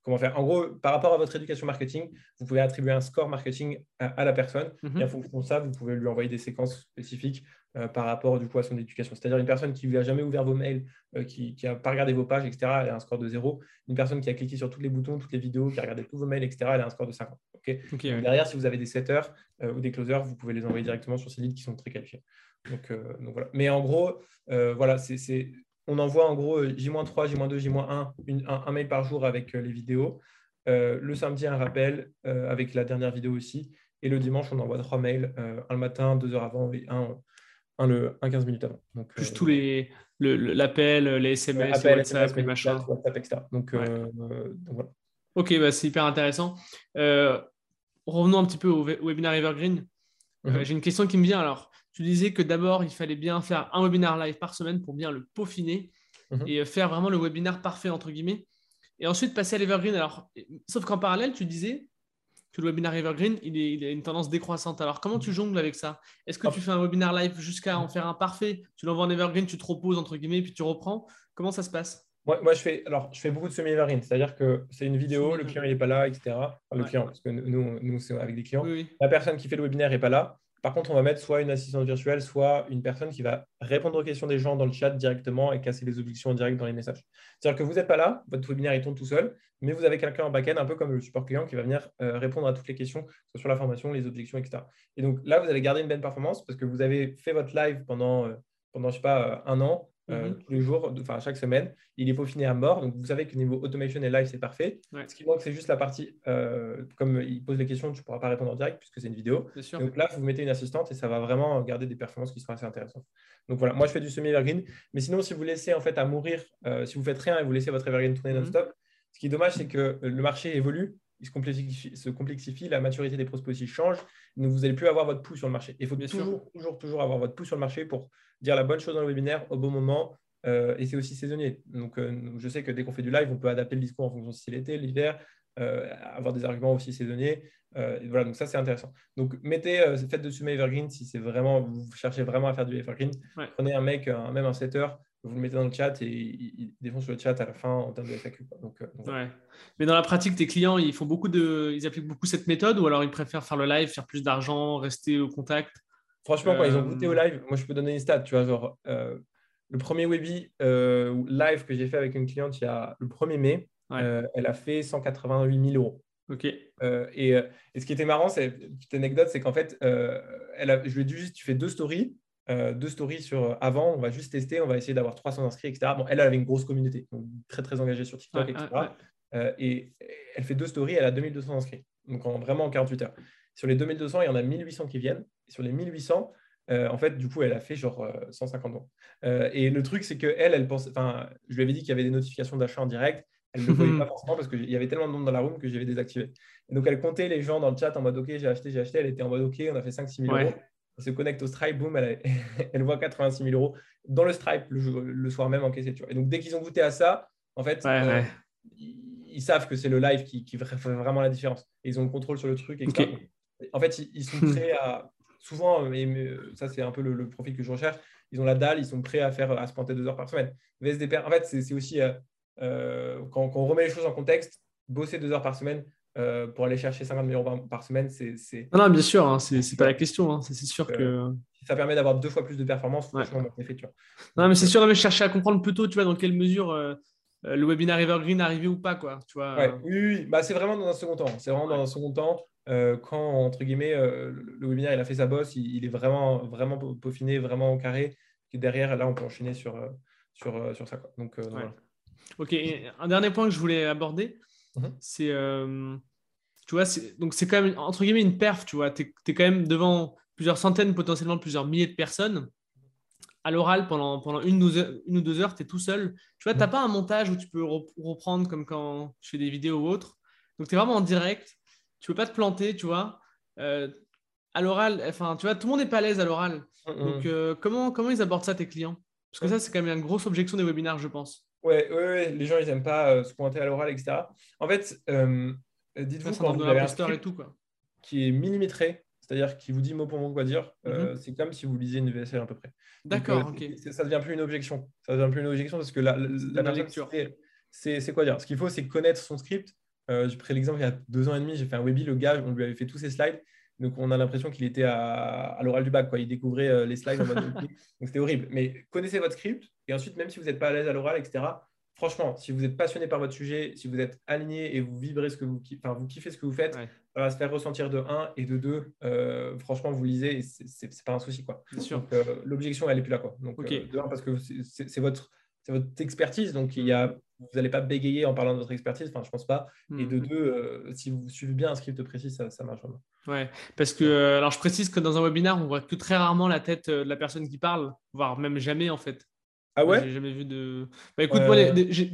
comment faire. En gros, par rapport à votre éducation marketing, vous pouvez attribuer un score marketing à, la personne. Mhm. Et en fonction de ça, vous pouvez lui envoyer des séquences spécifiques euh, par rapport du coup à son éducation. C'est-à-dire une personne qui n'a jamais ouvert vos mails, euh, qui n'a pas regardé vos pages, etc., elle a un score de 0. Une personne qui a cliqué sur tous les boutons, toutes les vidéos, qui a regardé tous vos mails, etc., elle a un score de 50. Derrière, si vous avez des setters euh, ou des closers, vous pouvez les envoyer directement sur ces leads qui sont très qualifiés. Donc, donc voilà. Mais en gros, voilà, c'est on envoie en gros J-3, J-2, J-1, un, mail par jour avec euh, les vidéos. Euh, le samedi, un rappel euh, avec la dernière vidéo aussi. Et le dimanche, on envoie trois mails, un le matin, deux heures avant et un, un, le, 15 minutes avant. Donc, Plus tous les l'appel, les SMS, les WhatsApp, les machins. WhatsApp, etc. Donc, voilà. Ok, bah, c'est hyper intéressant. revenons un petit peu au, webinaire Evergreen. Mhm. J'ai une question qui me vient. Alors, tu disais que d'abord, il fallait bien faire un webinaire live par semaine pour bien le peaufiner mhm. et faire vraiment le webinaire parfait, entre guillemets. Et ensuite, passer à l'Evergreen. Alors, sauf qu'en parallèle, tu disais que le webinaire Evergreen, il, a une tendance décroissante. Alors, comment tu jongles avec ça? Est-ce que tu fais un webinaire live jusqu'à en faire un parfait? Tu l'envoies en Evergreen, tu te reposes, entre guillemets, puis tu reprends. Comment ça se passe? Moi, moi, je fais, alors, je fais beaucoup de semi-evergreen, c'est-à-dire que c'est une vidéo, le client n'est pas là, etc. le client, parce que nous, nous c'est avec des clients. La personne qui fait le webinaire n'est pas là. Par contre, on va mettre soit une assistante virtuelle, soit une personne qui va répondre aux questions des gens dans le chat directement et casser les objections en direct dans les messages. C'est-à-dire que vous n'êtes pas là, votre webinaire il tourne tout seul, mais vous avez quelqu'un en back-end, un peu comme le support client, qui va venir euh, répondre à toutes les questions, soit sur la formation, les objections, etc. Et donc là, vous allez garder une belle performance parce que vous avez fait votre live pendant, euh, pendant je sais pas, euh, un an. Mhm. tous les jours, enfin chaque semaine. Il est peaufiné à mort. Donc vous savez que niveau automation et live, c'est parfait. Ce qui manque, c'est juste la partie, comme il pose les questions, tu ne pourras pas répondre en direct puisque c'est une vidéo. Donc là, vous mettez une assistante et ça va vraiment garder des performances qui seront assez intéressantes. Donc voilà, moi je fais du semi-evergreen. Mais sinon, si vous laissez en fait à mourir, si vous faites rien et vous laissez votre evergreen tourner mhm. non-stop, ce qui est dommage, c'est que le marché évolue il se complexifie, se complexifie, la maturité des prospects aussi change, donc vous n'allez plus avoir votre pouls sur le marché. Il faut toujours, toujours, toujours avoir votre pouls sur le marché pour dire la bonne chose dans le webinaire au bon moment, euh, et c'est aussi saisonnier. Donc, euh, je sais que dès qu'on fait du live, on peut adapter le discours en fonction si c'est l'été, l'hiver, euh, avoir des arguments aussi saisonniers. voilà, donc ça, c'est intéressant. Donc, mettez, faites de Sumé Evergreen si c'est vraiment, vous cherchez vraiment à faire du Evergreen. Prenez un mec, même un setter, vous le mettez dans le chat et il, défonce le chat à la fin en termes de FAQ. Donc, ouais. Mais dans la pratique, tes clients, ils font beaucoup de, ils appliquent beaucoup cette méthode ou alors ils préfèrent faire le live, faire plus d'argent, rester au contact? Franchement, quand ils ont goûté au live, moi je peux donner une stat, tu vois, genre le premier webi euh, live que j'ai fait avec une cliente il y a le 1er mai, euh, elle a fait 188 000 euros. Ok. Euh, et, ce qui était marrant, c'est une petite anecdote, c'est qu'en fait, elle je lui ai dit juste, tu fais deux stories, deux stories sur avant, on va juste tester, on va essayer d'avoir 300 inscrits, etc. Bon, elle, elle avait une grosse communauté, donc très très engagée sur TikTok, etc. et elle fait deux stories, elle a 2200 inscrits, donc vraiment en 48 heures. Sur les 2200, il y en a 1800 qui viennent. sur les 1800, euh, en fait, du coup, elle a fait genre 150 euh, ans. Euh, et le truc, c'est qu'elle, elle pense, enfin, je lui avais dit qu'il y avait des notifications d'achat en direct. Elle ne le voyait pas forcément parce qu'il y avait tellement de monde dans la room que j'avais désactivé. Et donc, elle comptait les gens dans le chat en mode OK, j'ai acheté, j'ai acheté. Elle était en mode OK, on a fait 5-6 000 euros. Se connecte au Stripe, boum, elle, elle, voit 86 000 euros dans le Stripe le, soir même encaissé. Tu vois. Et donc, dès qu'ils ont goûté à ça, en fait, ils, savent que c'est le live qui, fait vraiment la différence. Et ils ont le contrôle sur le truc. En fait, ils, sont prêts à, souvent, euh, ça c'est un peu le, profil que je recherche, ils ont la dalle, ils sont prêts à faire à se planter deux heures par semaine. VSDP, en fait, c'est aussi euh, euh, quand, on remet les choses en contexte, bosser deux heures par semaine pour aller chercher 50 000 euros par semaine, c'est. Non, non, bien sûr, hein, c'est pas la question. Hein, c'est sûr que. Ça permet d'avoir deux fois plus de performance, franchement, tu vois. Non, mais c'est sûr, mais je cherchais à comprendre plutôt, tu vois, dans quelle mesure le webinaire Evergreen arrivé ou pas, quoi. Tu vois, oui, oui, Bah, c'est vraiment dans un second temps. C'est vraiment dans un second temps. Euh, quand, entre guillemets, euh, le webinaire il a fait sa bosse, il, est vraiment, vraiment peaufiné, vraiment carré. Et derrière, là, on peut enchaîner sur, euh, sur, sur ça. Quoi. Donc, Ok, un dernier point que je voulais aborder, mhm. c'est, tu vois, donc c'est quand même, entre guillemets, une perf, tu vois. Tu es, quand même devant plusieurs centaines, potentiellement plusieurs milliers de personnes. À l'oral, pendant, pendant une, une, ou deux heures, tu es tout seul. Tu vois, tu n'as mhm. pas un montage où tu peux reprendre comme quand je fais des vidéos ou autre. Donc, tu es vraiment en direct tu peux pas te planter, tu vois. Euh, à l'oral, enfin, tu vois, tout le monde n'est pas à l'aise à l'oral. Donc, euh, comment, comment ils abordent ça, tes clients? Parce que ça, c'est quand même une grosse objection des webinaires, je pense. Ouais, ouais, ouais. les gens, ils n'aiment pas euh, se pointer à l'oral, etc. En fait, dites-vous quand vous avez un script et tout, quoi. qui est millimétré, c'est-à-dire qui vous dit mot pour mot quoi dire, mhm. c'est comme si vous lisiez une VSL à peu près. D'accord, ok. Ça devient plus une objection. Ça devient plus une objection parce que la, la, lecture, c'est quoi dire Ce qu'il faut, c'est connaître son script euh, j'ai pris l'exemple il y a deux ans et demi, j'ai fait un webi, le gars, on lui avait fait tous ses slides. Donc, on a l'impression qu'il était à, l'oral du bac. Quoi. Il découvrait euh, les slides en mode Donc, c'était horrible. Mais connaissez votre script. Et ensuite, même si vous n'êtes pas à l'aise à l'oral, etc., franchement, si vous êtes passionné par votre sujet, si vous êtes aligné et vous vibrez ce que vous, enfin, vous kiffez ce que vous faites, ça va se faire ressentir de 1 et de 2. Euh, franchement, vous lisez et c'est pas un souci. Quoi. L'objection, elle n'est plus là. Quoi. Donc, de 1, parce que c'est votre c'est votre expertise. Donc, il y a, vous n'allez pas bégayer en parlant de votre expertise. Enfin, je pense pas. Et de mhm. deux, euh, si vous suivez bien un script précis, ça, ça marche vraiment. Ouais, parce que, euh, alors je précise que dans un webinaire, on voit que très rarement la tête euh, de la personne qui parle, voire même jamais en fait. Ah ouais J'ai jamais vu de. Bah écoute, moi,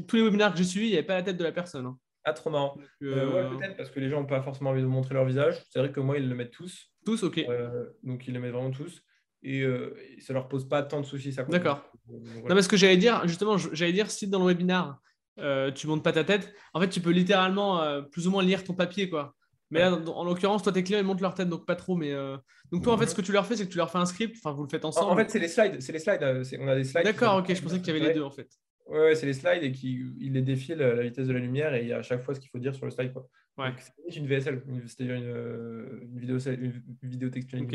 tous les webinaires que j'ai suivis, il n'y avait pas la tête de la personne. Hein. Ah, trop marrant. ouais, peut-être parce que les gens n'ont pas forcément envie de montrer leur visage. C'est vrai que moi, ils le mettent tous. Tous, ok. donc, ils le mettent vraiment tous. Et, ça leur pose pas tant de soucis. D'accord. Non, mais ce que j'allais dire, justement, j'allais dire, si dans le webinaire, euh, tu montes pas ta tête, en fait, tu peux littéralement euh, plus ou moins lire ton papier, quoi. Mais là, en l'occurrence, toi, tes clients, ils montent leur tête, donc pas trop. Mais euh, donc toi, en fait, ce que tu leur fais, c'est que tu leur fais un script. Enfin, vous le faites ensemble. En, fait, c'est les slides. C'est les slides. On a des slides. D'accord, ok. Je pensais qu'il y avait les deux, en fait. Ouais, c'est les slides et qui il les défile à la vitesse de la lumière et il y a à chaque fois ce qu'il faut dire sur le slide. Quoi. Ouais. C'est une VSL, c'est-à-dire une, une, vidéo, une vidéo textuelle.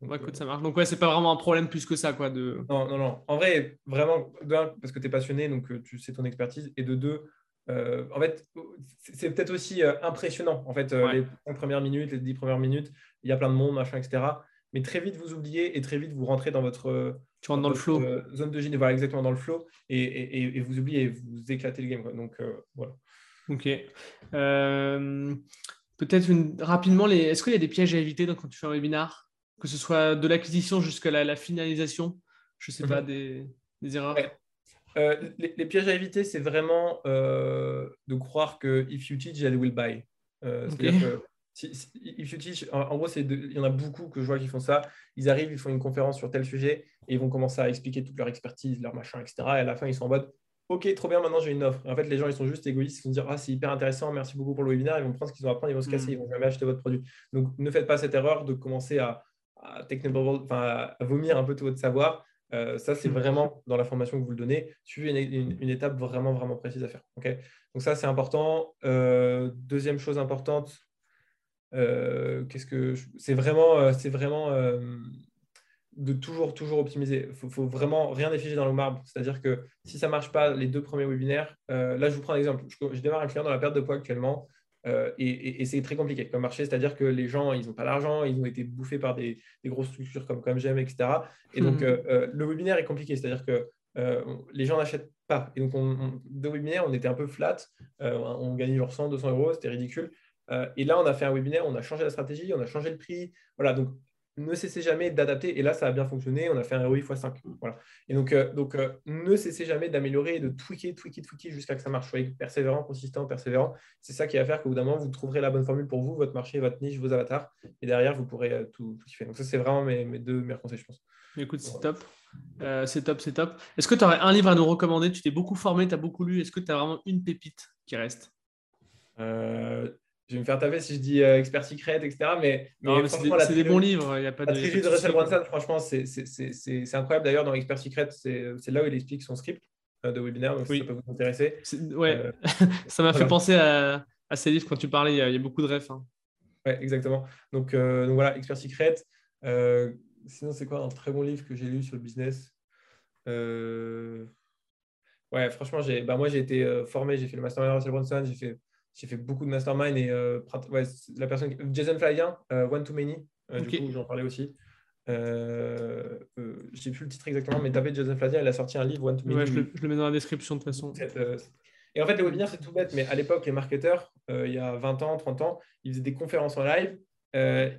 Donc, écoute, ça marche. Donc, ouais, c'est pas vraiment un problème plus que ça, quoi. De... Non, non, non. En vrai, vraiment, d'un, parce que tu es passionné, donc euh, tu sais ton expertise. Et de deux, euh, en fait, c'est peut-être aussi euh, impressionnant. En fait, les premières minutes, les dix premières minutes, il y a plein de monde, machin, etc. mais très vite vous oubliez et très vite vous rentrez dans votre, tu dans le flow. zone de génie, voilà, exactement dans le flow, et, et, vous oubliez et vous éclatez le game. Donc voilà. Ok. Peut-être rapidement, les... est-ce qu'il y a des pièges à éviter quand tu fais un webinar? Que ce soit de l'acquisition jusqu'à la, finalisation? Je ne sais pas, mhm. des, erreurs? Euh, les, pièges à éviter, c'est vraiment euh, de croire que if you teach, I will buy. Euh, que if you teach, en, gros, il y en a beaucoup que je vois qui font ça. Ils arrivent, ils font une conférence sur tel sujet et ils vont commencer à expliquer toute leur expertise, leur machin, etc. Et à la fin, ils sont en mode Ok, trop bien, maintenant j'ai une offre. en fait, les gens, ils sont juste égoïstes. Ils vont dire Ah, c'est hyper intéressant, merci beaucoup pour le webinaire. Ils vont prendre ce qu'ils ont à prendre, ils vont se casser, ils hmm. vont jamais acheter votre produit. Donc, ne faites pas cette erreur de commencer à, à, à vomir un peu tout votre savoir. Euh, ça, c'est hmm. vraiment dans la formation que vous le donnez. Suivez une, étape vraiment, vraiment précise à faire. Donc, ça, c'est important. Euh, deuxième chose importante, euh, qu'est-ce que c'est vraiment, c'est vraiment de toujours, toujours optimiser. Il faut, vraiment rien défiger dans le marbre. C'est-à-dire que si ça ne marche pas les deux premiers webinaires, là, je vous prends un exemple. Je, démarre un client dans la perte de poids actuellement euh, et, c'est très compliqué comme marché. C'est-à-dire que les gens, ils n'ont pas l'argent, ils ont été bouffés par des, grosses structures comme, comme etc. Et donc, hmm. euh, le webinaire est compliqué. C'est-à-dire que les gens n'achètent pas. Et donc, on, deux webinaires, on était un peu flat. on gagnait genre 100, 200 euros, c'était ridicule. et là, on a fait un webinaire, on a changé la stratégie, on a changé le prix. Voilà, donc ne cessez jamais d'adapter. Et là, ça a bien fonctionné. On a fait un ROI x5. Voilà. Et donc, euh, donc euh, ne cessez jamais d'améliorer, de tweaker, tweaker, tweaker jusqu'à que ça marche. Soyez persévérant, consistant, persévérant. C'est ça qui va faire qu'au bout d'un moment, vous trouverez la bonne formule pour vous, votre marché, votre niche, vos avatars. Et derrière, vous pourrez euh, tout, tout Donc, ça, c'est vraiment mes, deux meilleurs conseils, je pense. Écoute, c'est top. c'est top, c'est top. Est-ce que tu aurais un livre à nous recommander? Tu t'es beaucoup formé, tu as beaucoup lu. Est-ce que tu as vraiment une pépite qui reste? Je vais me faire taper si je dis euh, expert secret, etc. Mais, c'est des, bons livres. Il y a pas la trilogie de, Russell Brunson, franchement, c'est incroyable. D'ailleurs, dans Expert Secret, c'est là où il explique son script euh, de webinaire. Donc, oui. ça peut vous intéresser. Ouais, euh, ça m'a fait penser à, à, ces livres quand tu parlais. Il y a, beaucoup de refs. Hein. Ouais, exactement. Donc, donc, voilà, Expert Secret. sinon, c'est quoi un très bon livre que j'ai lu sur le business? Ouais, franchement, bah, moi, j'ai été formé, j'ai fait le mastermind de Russell Brunson, j'ai fait j'ai fait beaucoup de mastermind et euh, la personne, Jason Flavien, euh, One to Many, euh, du coup, j'en parlais aussi. Euh, je sais plus le titre exactement, mais tapez Jason Flavien, il a sorti un livre, One to Many. je, le, mets dans la description de toute façon. et en fait, les webinaires, c'est tout bête, mais à l'époque, les marketeurs, il y a 20 ans, 30 ans, ils faisaient des conférences en live,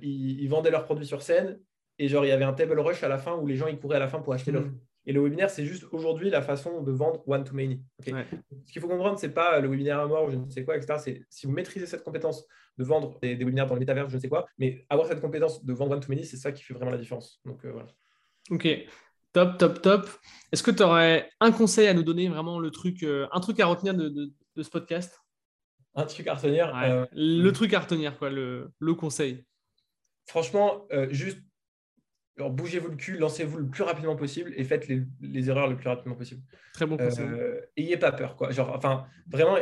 ils, vendaient leurs produits sur scène, et genre, il y avait un table rush à la fin où les gens ils couraient à la fin pour acheter leur hmm. Et le webinaire, c'est juste aujourd'hui la façon de vendre one-to-many. Ce qu'il faut comprendre, ce n'est pas le webinaire à mort ou je ne sais quoi, etc. C'est si vous maîtrisez cette compétence de vendre des, webinaires dans le métavers, je ne sais quoi, mais avoir cette compétence de vendre one-to-many, c'est ça qui fait vraiment la différence. Donc euh, voilà. Ok, top, top, top. Est-ce que tu aurais un conseil à nous donner, vraiment le truc, euh, un truc à retenir de, ce podcast? Un truc à retenir euh, Le truc à retenir, quoi, le, le conseil. Franchement, juste bougez-vous le cul, lancez-vous le plus rapidement possible et faites les, erreurs le plus rapidement possible. Très bon conseil. Euh, ayez pas peur, quoi. Genre, enfin, vraiment,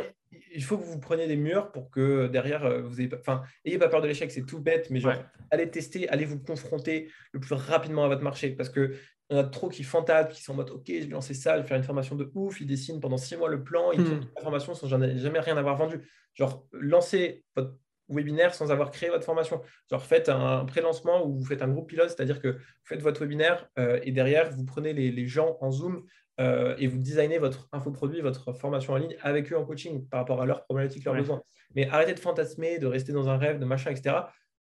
il faut que vous preniez des murs pour que derrière, euh, vous ayez pas, enfin, ayez pas peur de l'échec, c'est tout bête, mais genre, allez tester, allez vous confronter le plus rapidement à votre marché parce que on a trop qui fantasment, qui sont en mode OK, je vais lancer ça, je vais faire une formation de ouf, ils dessinent pendant six mois le plan, ils font hmm. la formation sans jamais, jamais rien avoir vendu. Genre, lancez votre webinaire sans avoir créé votre formation. Genre, faites un pré-lancement ou vous faites un groupe pilote, c'est-à-dire que vous faites votre webinaire euh, et derrière, vous prenez les, gens en Zoom euh, et vous designez votre infoproduit, votre formation en ligne avec eux en coaching par rapport à leurs problématiques, leurs besoins. Mais arrêtez de fantasmer, de rester dans un rêve, de machin, etc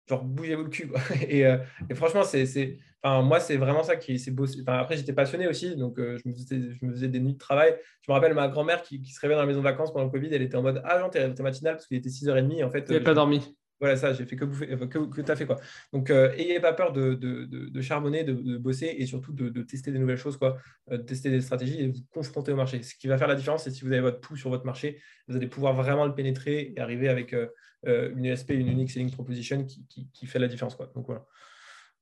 genre bougez-vous le cul. Euh, et, franchement, c'est, enfin, moi, c'est vraiment ça qui c'est beau. Enfin, après, j'étais passionné aussi, donc euh, je, me faisais, je me faisais des nuits de travail. Je me rappelle ma grand-mère qui, se réveillait dans la maison de vacances pendant le Covid, elle était en mode Ah non, t'es, matinale parce qu'il était 6h30. En fait, tu n'avais pas dormi. Voilà, ça, j'ai fait que bouffer, que, que tu as fait. quoi. Donc, euh, ayez pas peur de, de, de, charbonner, de, bosser et surtout de, tester des nouvelles choses, quoi, de tester des stratégies et vous confronter au marché. Ce qui va faire la différence, c'est si vous avez votre pouls sur votre marché, vous allez pouvoir vraiment le pénétrer et arriver avec euh, une USP, une unique selling proposition qui, fait la différence. Quoi. Donc voilà.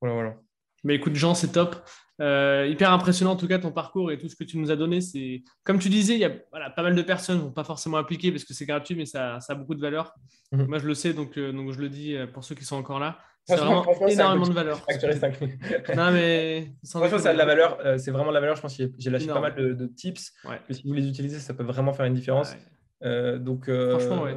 voilà, voilà. Mais écoute, Jean, c'est top. Euh, hyper impressionnant en tout cas ton parcours et tout ce que tu nous as donné. C'est comme tu disais, il y a voilà, pas mal de personnes vont pas forcément appliquer parce que c'est gratuit, mais ça, ça, a beaucoup de valeur. Mhm. Moi, je le sais, donc, euh, donc je le dis pour ceux qui sont encore là. C'est vraiment énormément de valeur. non, mais franchement, ça a de la valeur. c'est vraiment de la valeur. Je pense que j'ai lâché pas mal de, tips. Que si vous les utilisez, ça peut vraiment faire une différence. donc, Franchement, ouais.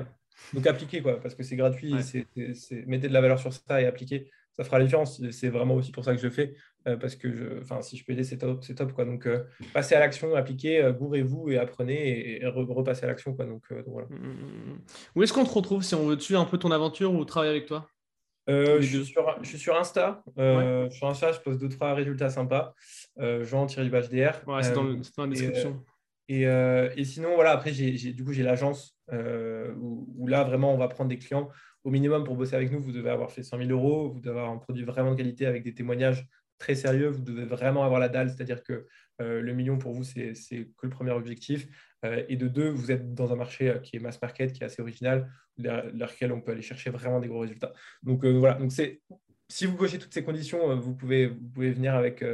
Donc appliquez quoi, parce que c'est gratuit, c'est, mettez de la valeur sur ça et appliquez. ça fera la différence. C'est vraiment aussi pour ça que je fais, parce que je, si je peux aider, c'est top. top quoi. Donc, passez à l'action, appliquez, gourrez-vous et apprenez et, repassez à l'action. Donc, voilà. Mmh, mmh, mmh, Où est-ce qu'on te retrouve si on veut suivre un peu ton aventure ou travailler avec toi je, suis sur, je, suis sur, Insta. Sur Insta, je poste deux, trois résultats sympas. Jean-HDR. Ouais, c'est dans, dans, la description. Euh, et, sinon, voilà, après, j'ai, du coup, j'ai l'agence euh, où, là, vraiment, on va prendre des clients. Au minimum, pour bosser avec nous, vous devez avoir fait 100 000 euros, vous devez avoir un produit vraiment de qualité avec des témoignages très sérieux, vous devez vraiment avoir la dalle, c'est-à-dire que euh, le million pour vous, c'est, que le premier objectif. et de deux, vous êtes dans un marché qui est mass market, qui est assez original, dans lequel on peut aller chercher vraiment des gros résultats. Donc voilà, donc c'est, si vous cochez toutes ces conditions, vous, pouvez, vous pouvez venir avec,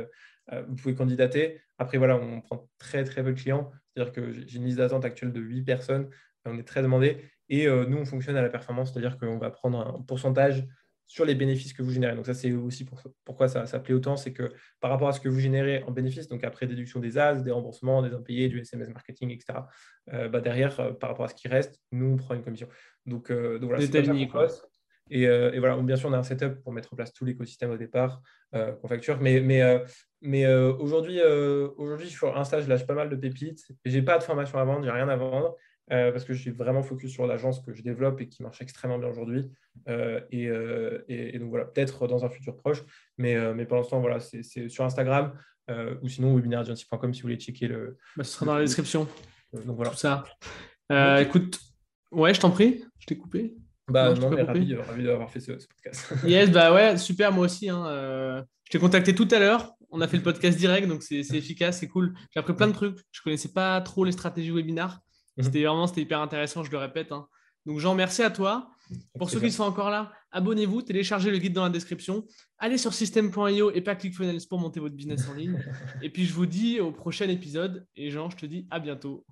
vous pouvez candidater. Après, voilà, on prend très très peu de clients. C'est-à-dire que j'ai une liste d'attente actuelle de 8 personnes. On est très demandé. Et euh, nous, on fonctionne à la performance, c'est-à-dire qu'on va prendre un pourcentage sur les bénéfices que vous générez. Donc ça, c'est aussi pourquoi ça, ça, plaît autant, c'est que par rapport à ce que vous générez en bénéfices, donc après déduction des AS, des remboursements, des impayés, du SMS marketing, etc., euh, bah derrière, euh, par rapport à ce qui reste, nous, on prend une commission. Donc, donc voilà, c'est et, et, voilà, bien sûr, on a un setup pour mettre en place tout l'écosystème au départ qu'on facture. Mais, mais mais euh, aujourd'hui, euh, aujourd'hui, sur Insta, je lâche pas mal de pépites. J'ai pas de formation à vendre, j'ai rien à vendre euh, parce que je suis vraiment focus sur l'agence que je développe et qui marche extrêmement bien aujourd'hui. Et, et, donc voilà, peut-être dans un futur proche. Mais, mais pour l'instant, voilà, c'est sur Instagram ou sinon webinaragency.com si vous voulez checker le. Bah, ce sera dans la description. donc voilà. Tout ça. écoute, ouais, je t'en prie, je t'ai coupé. Bah non, mais ravi, ravi d'avoir fait ce, podcast. yes, bah ouais, super, moi aussi. Hein, je t'ai contacté tout à l'heure on a fait le podcast direct, donc c'est efficace, c'est cool. J'ai appris plein de trucs. Je connaissais pas trop les stratégies webinaires. Mhm. C'était vraiment c'était hyper intéressant, je le répète. Hein. Donc Jean, merci à toi. Pour ceux qui sont encore là, abonnez-vous, téléchargez le guide dans la description. Allez sur system.io et pas ClickFunnels pour monter votre business en ligne. et puis je vous dis au prochain épisode. Et Jean, je te dis à bientôt.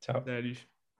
ciao. Salut.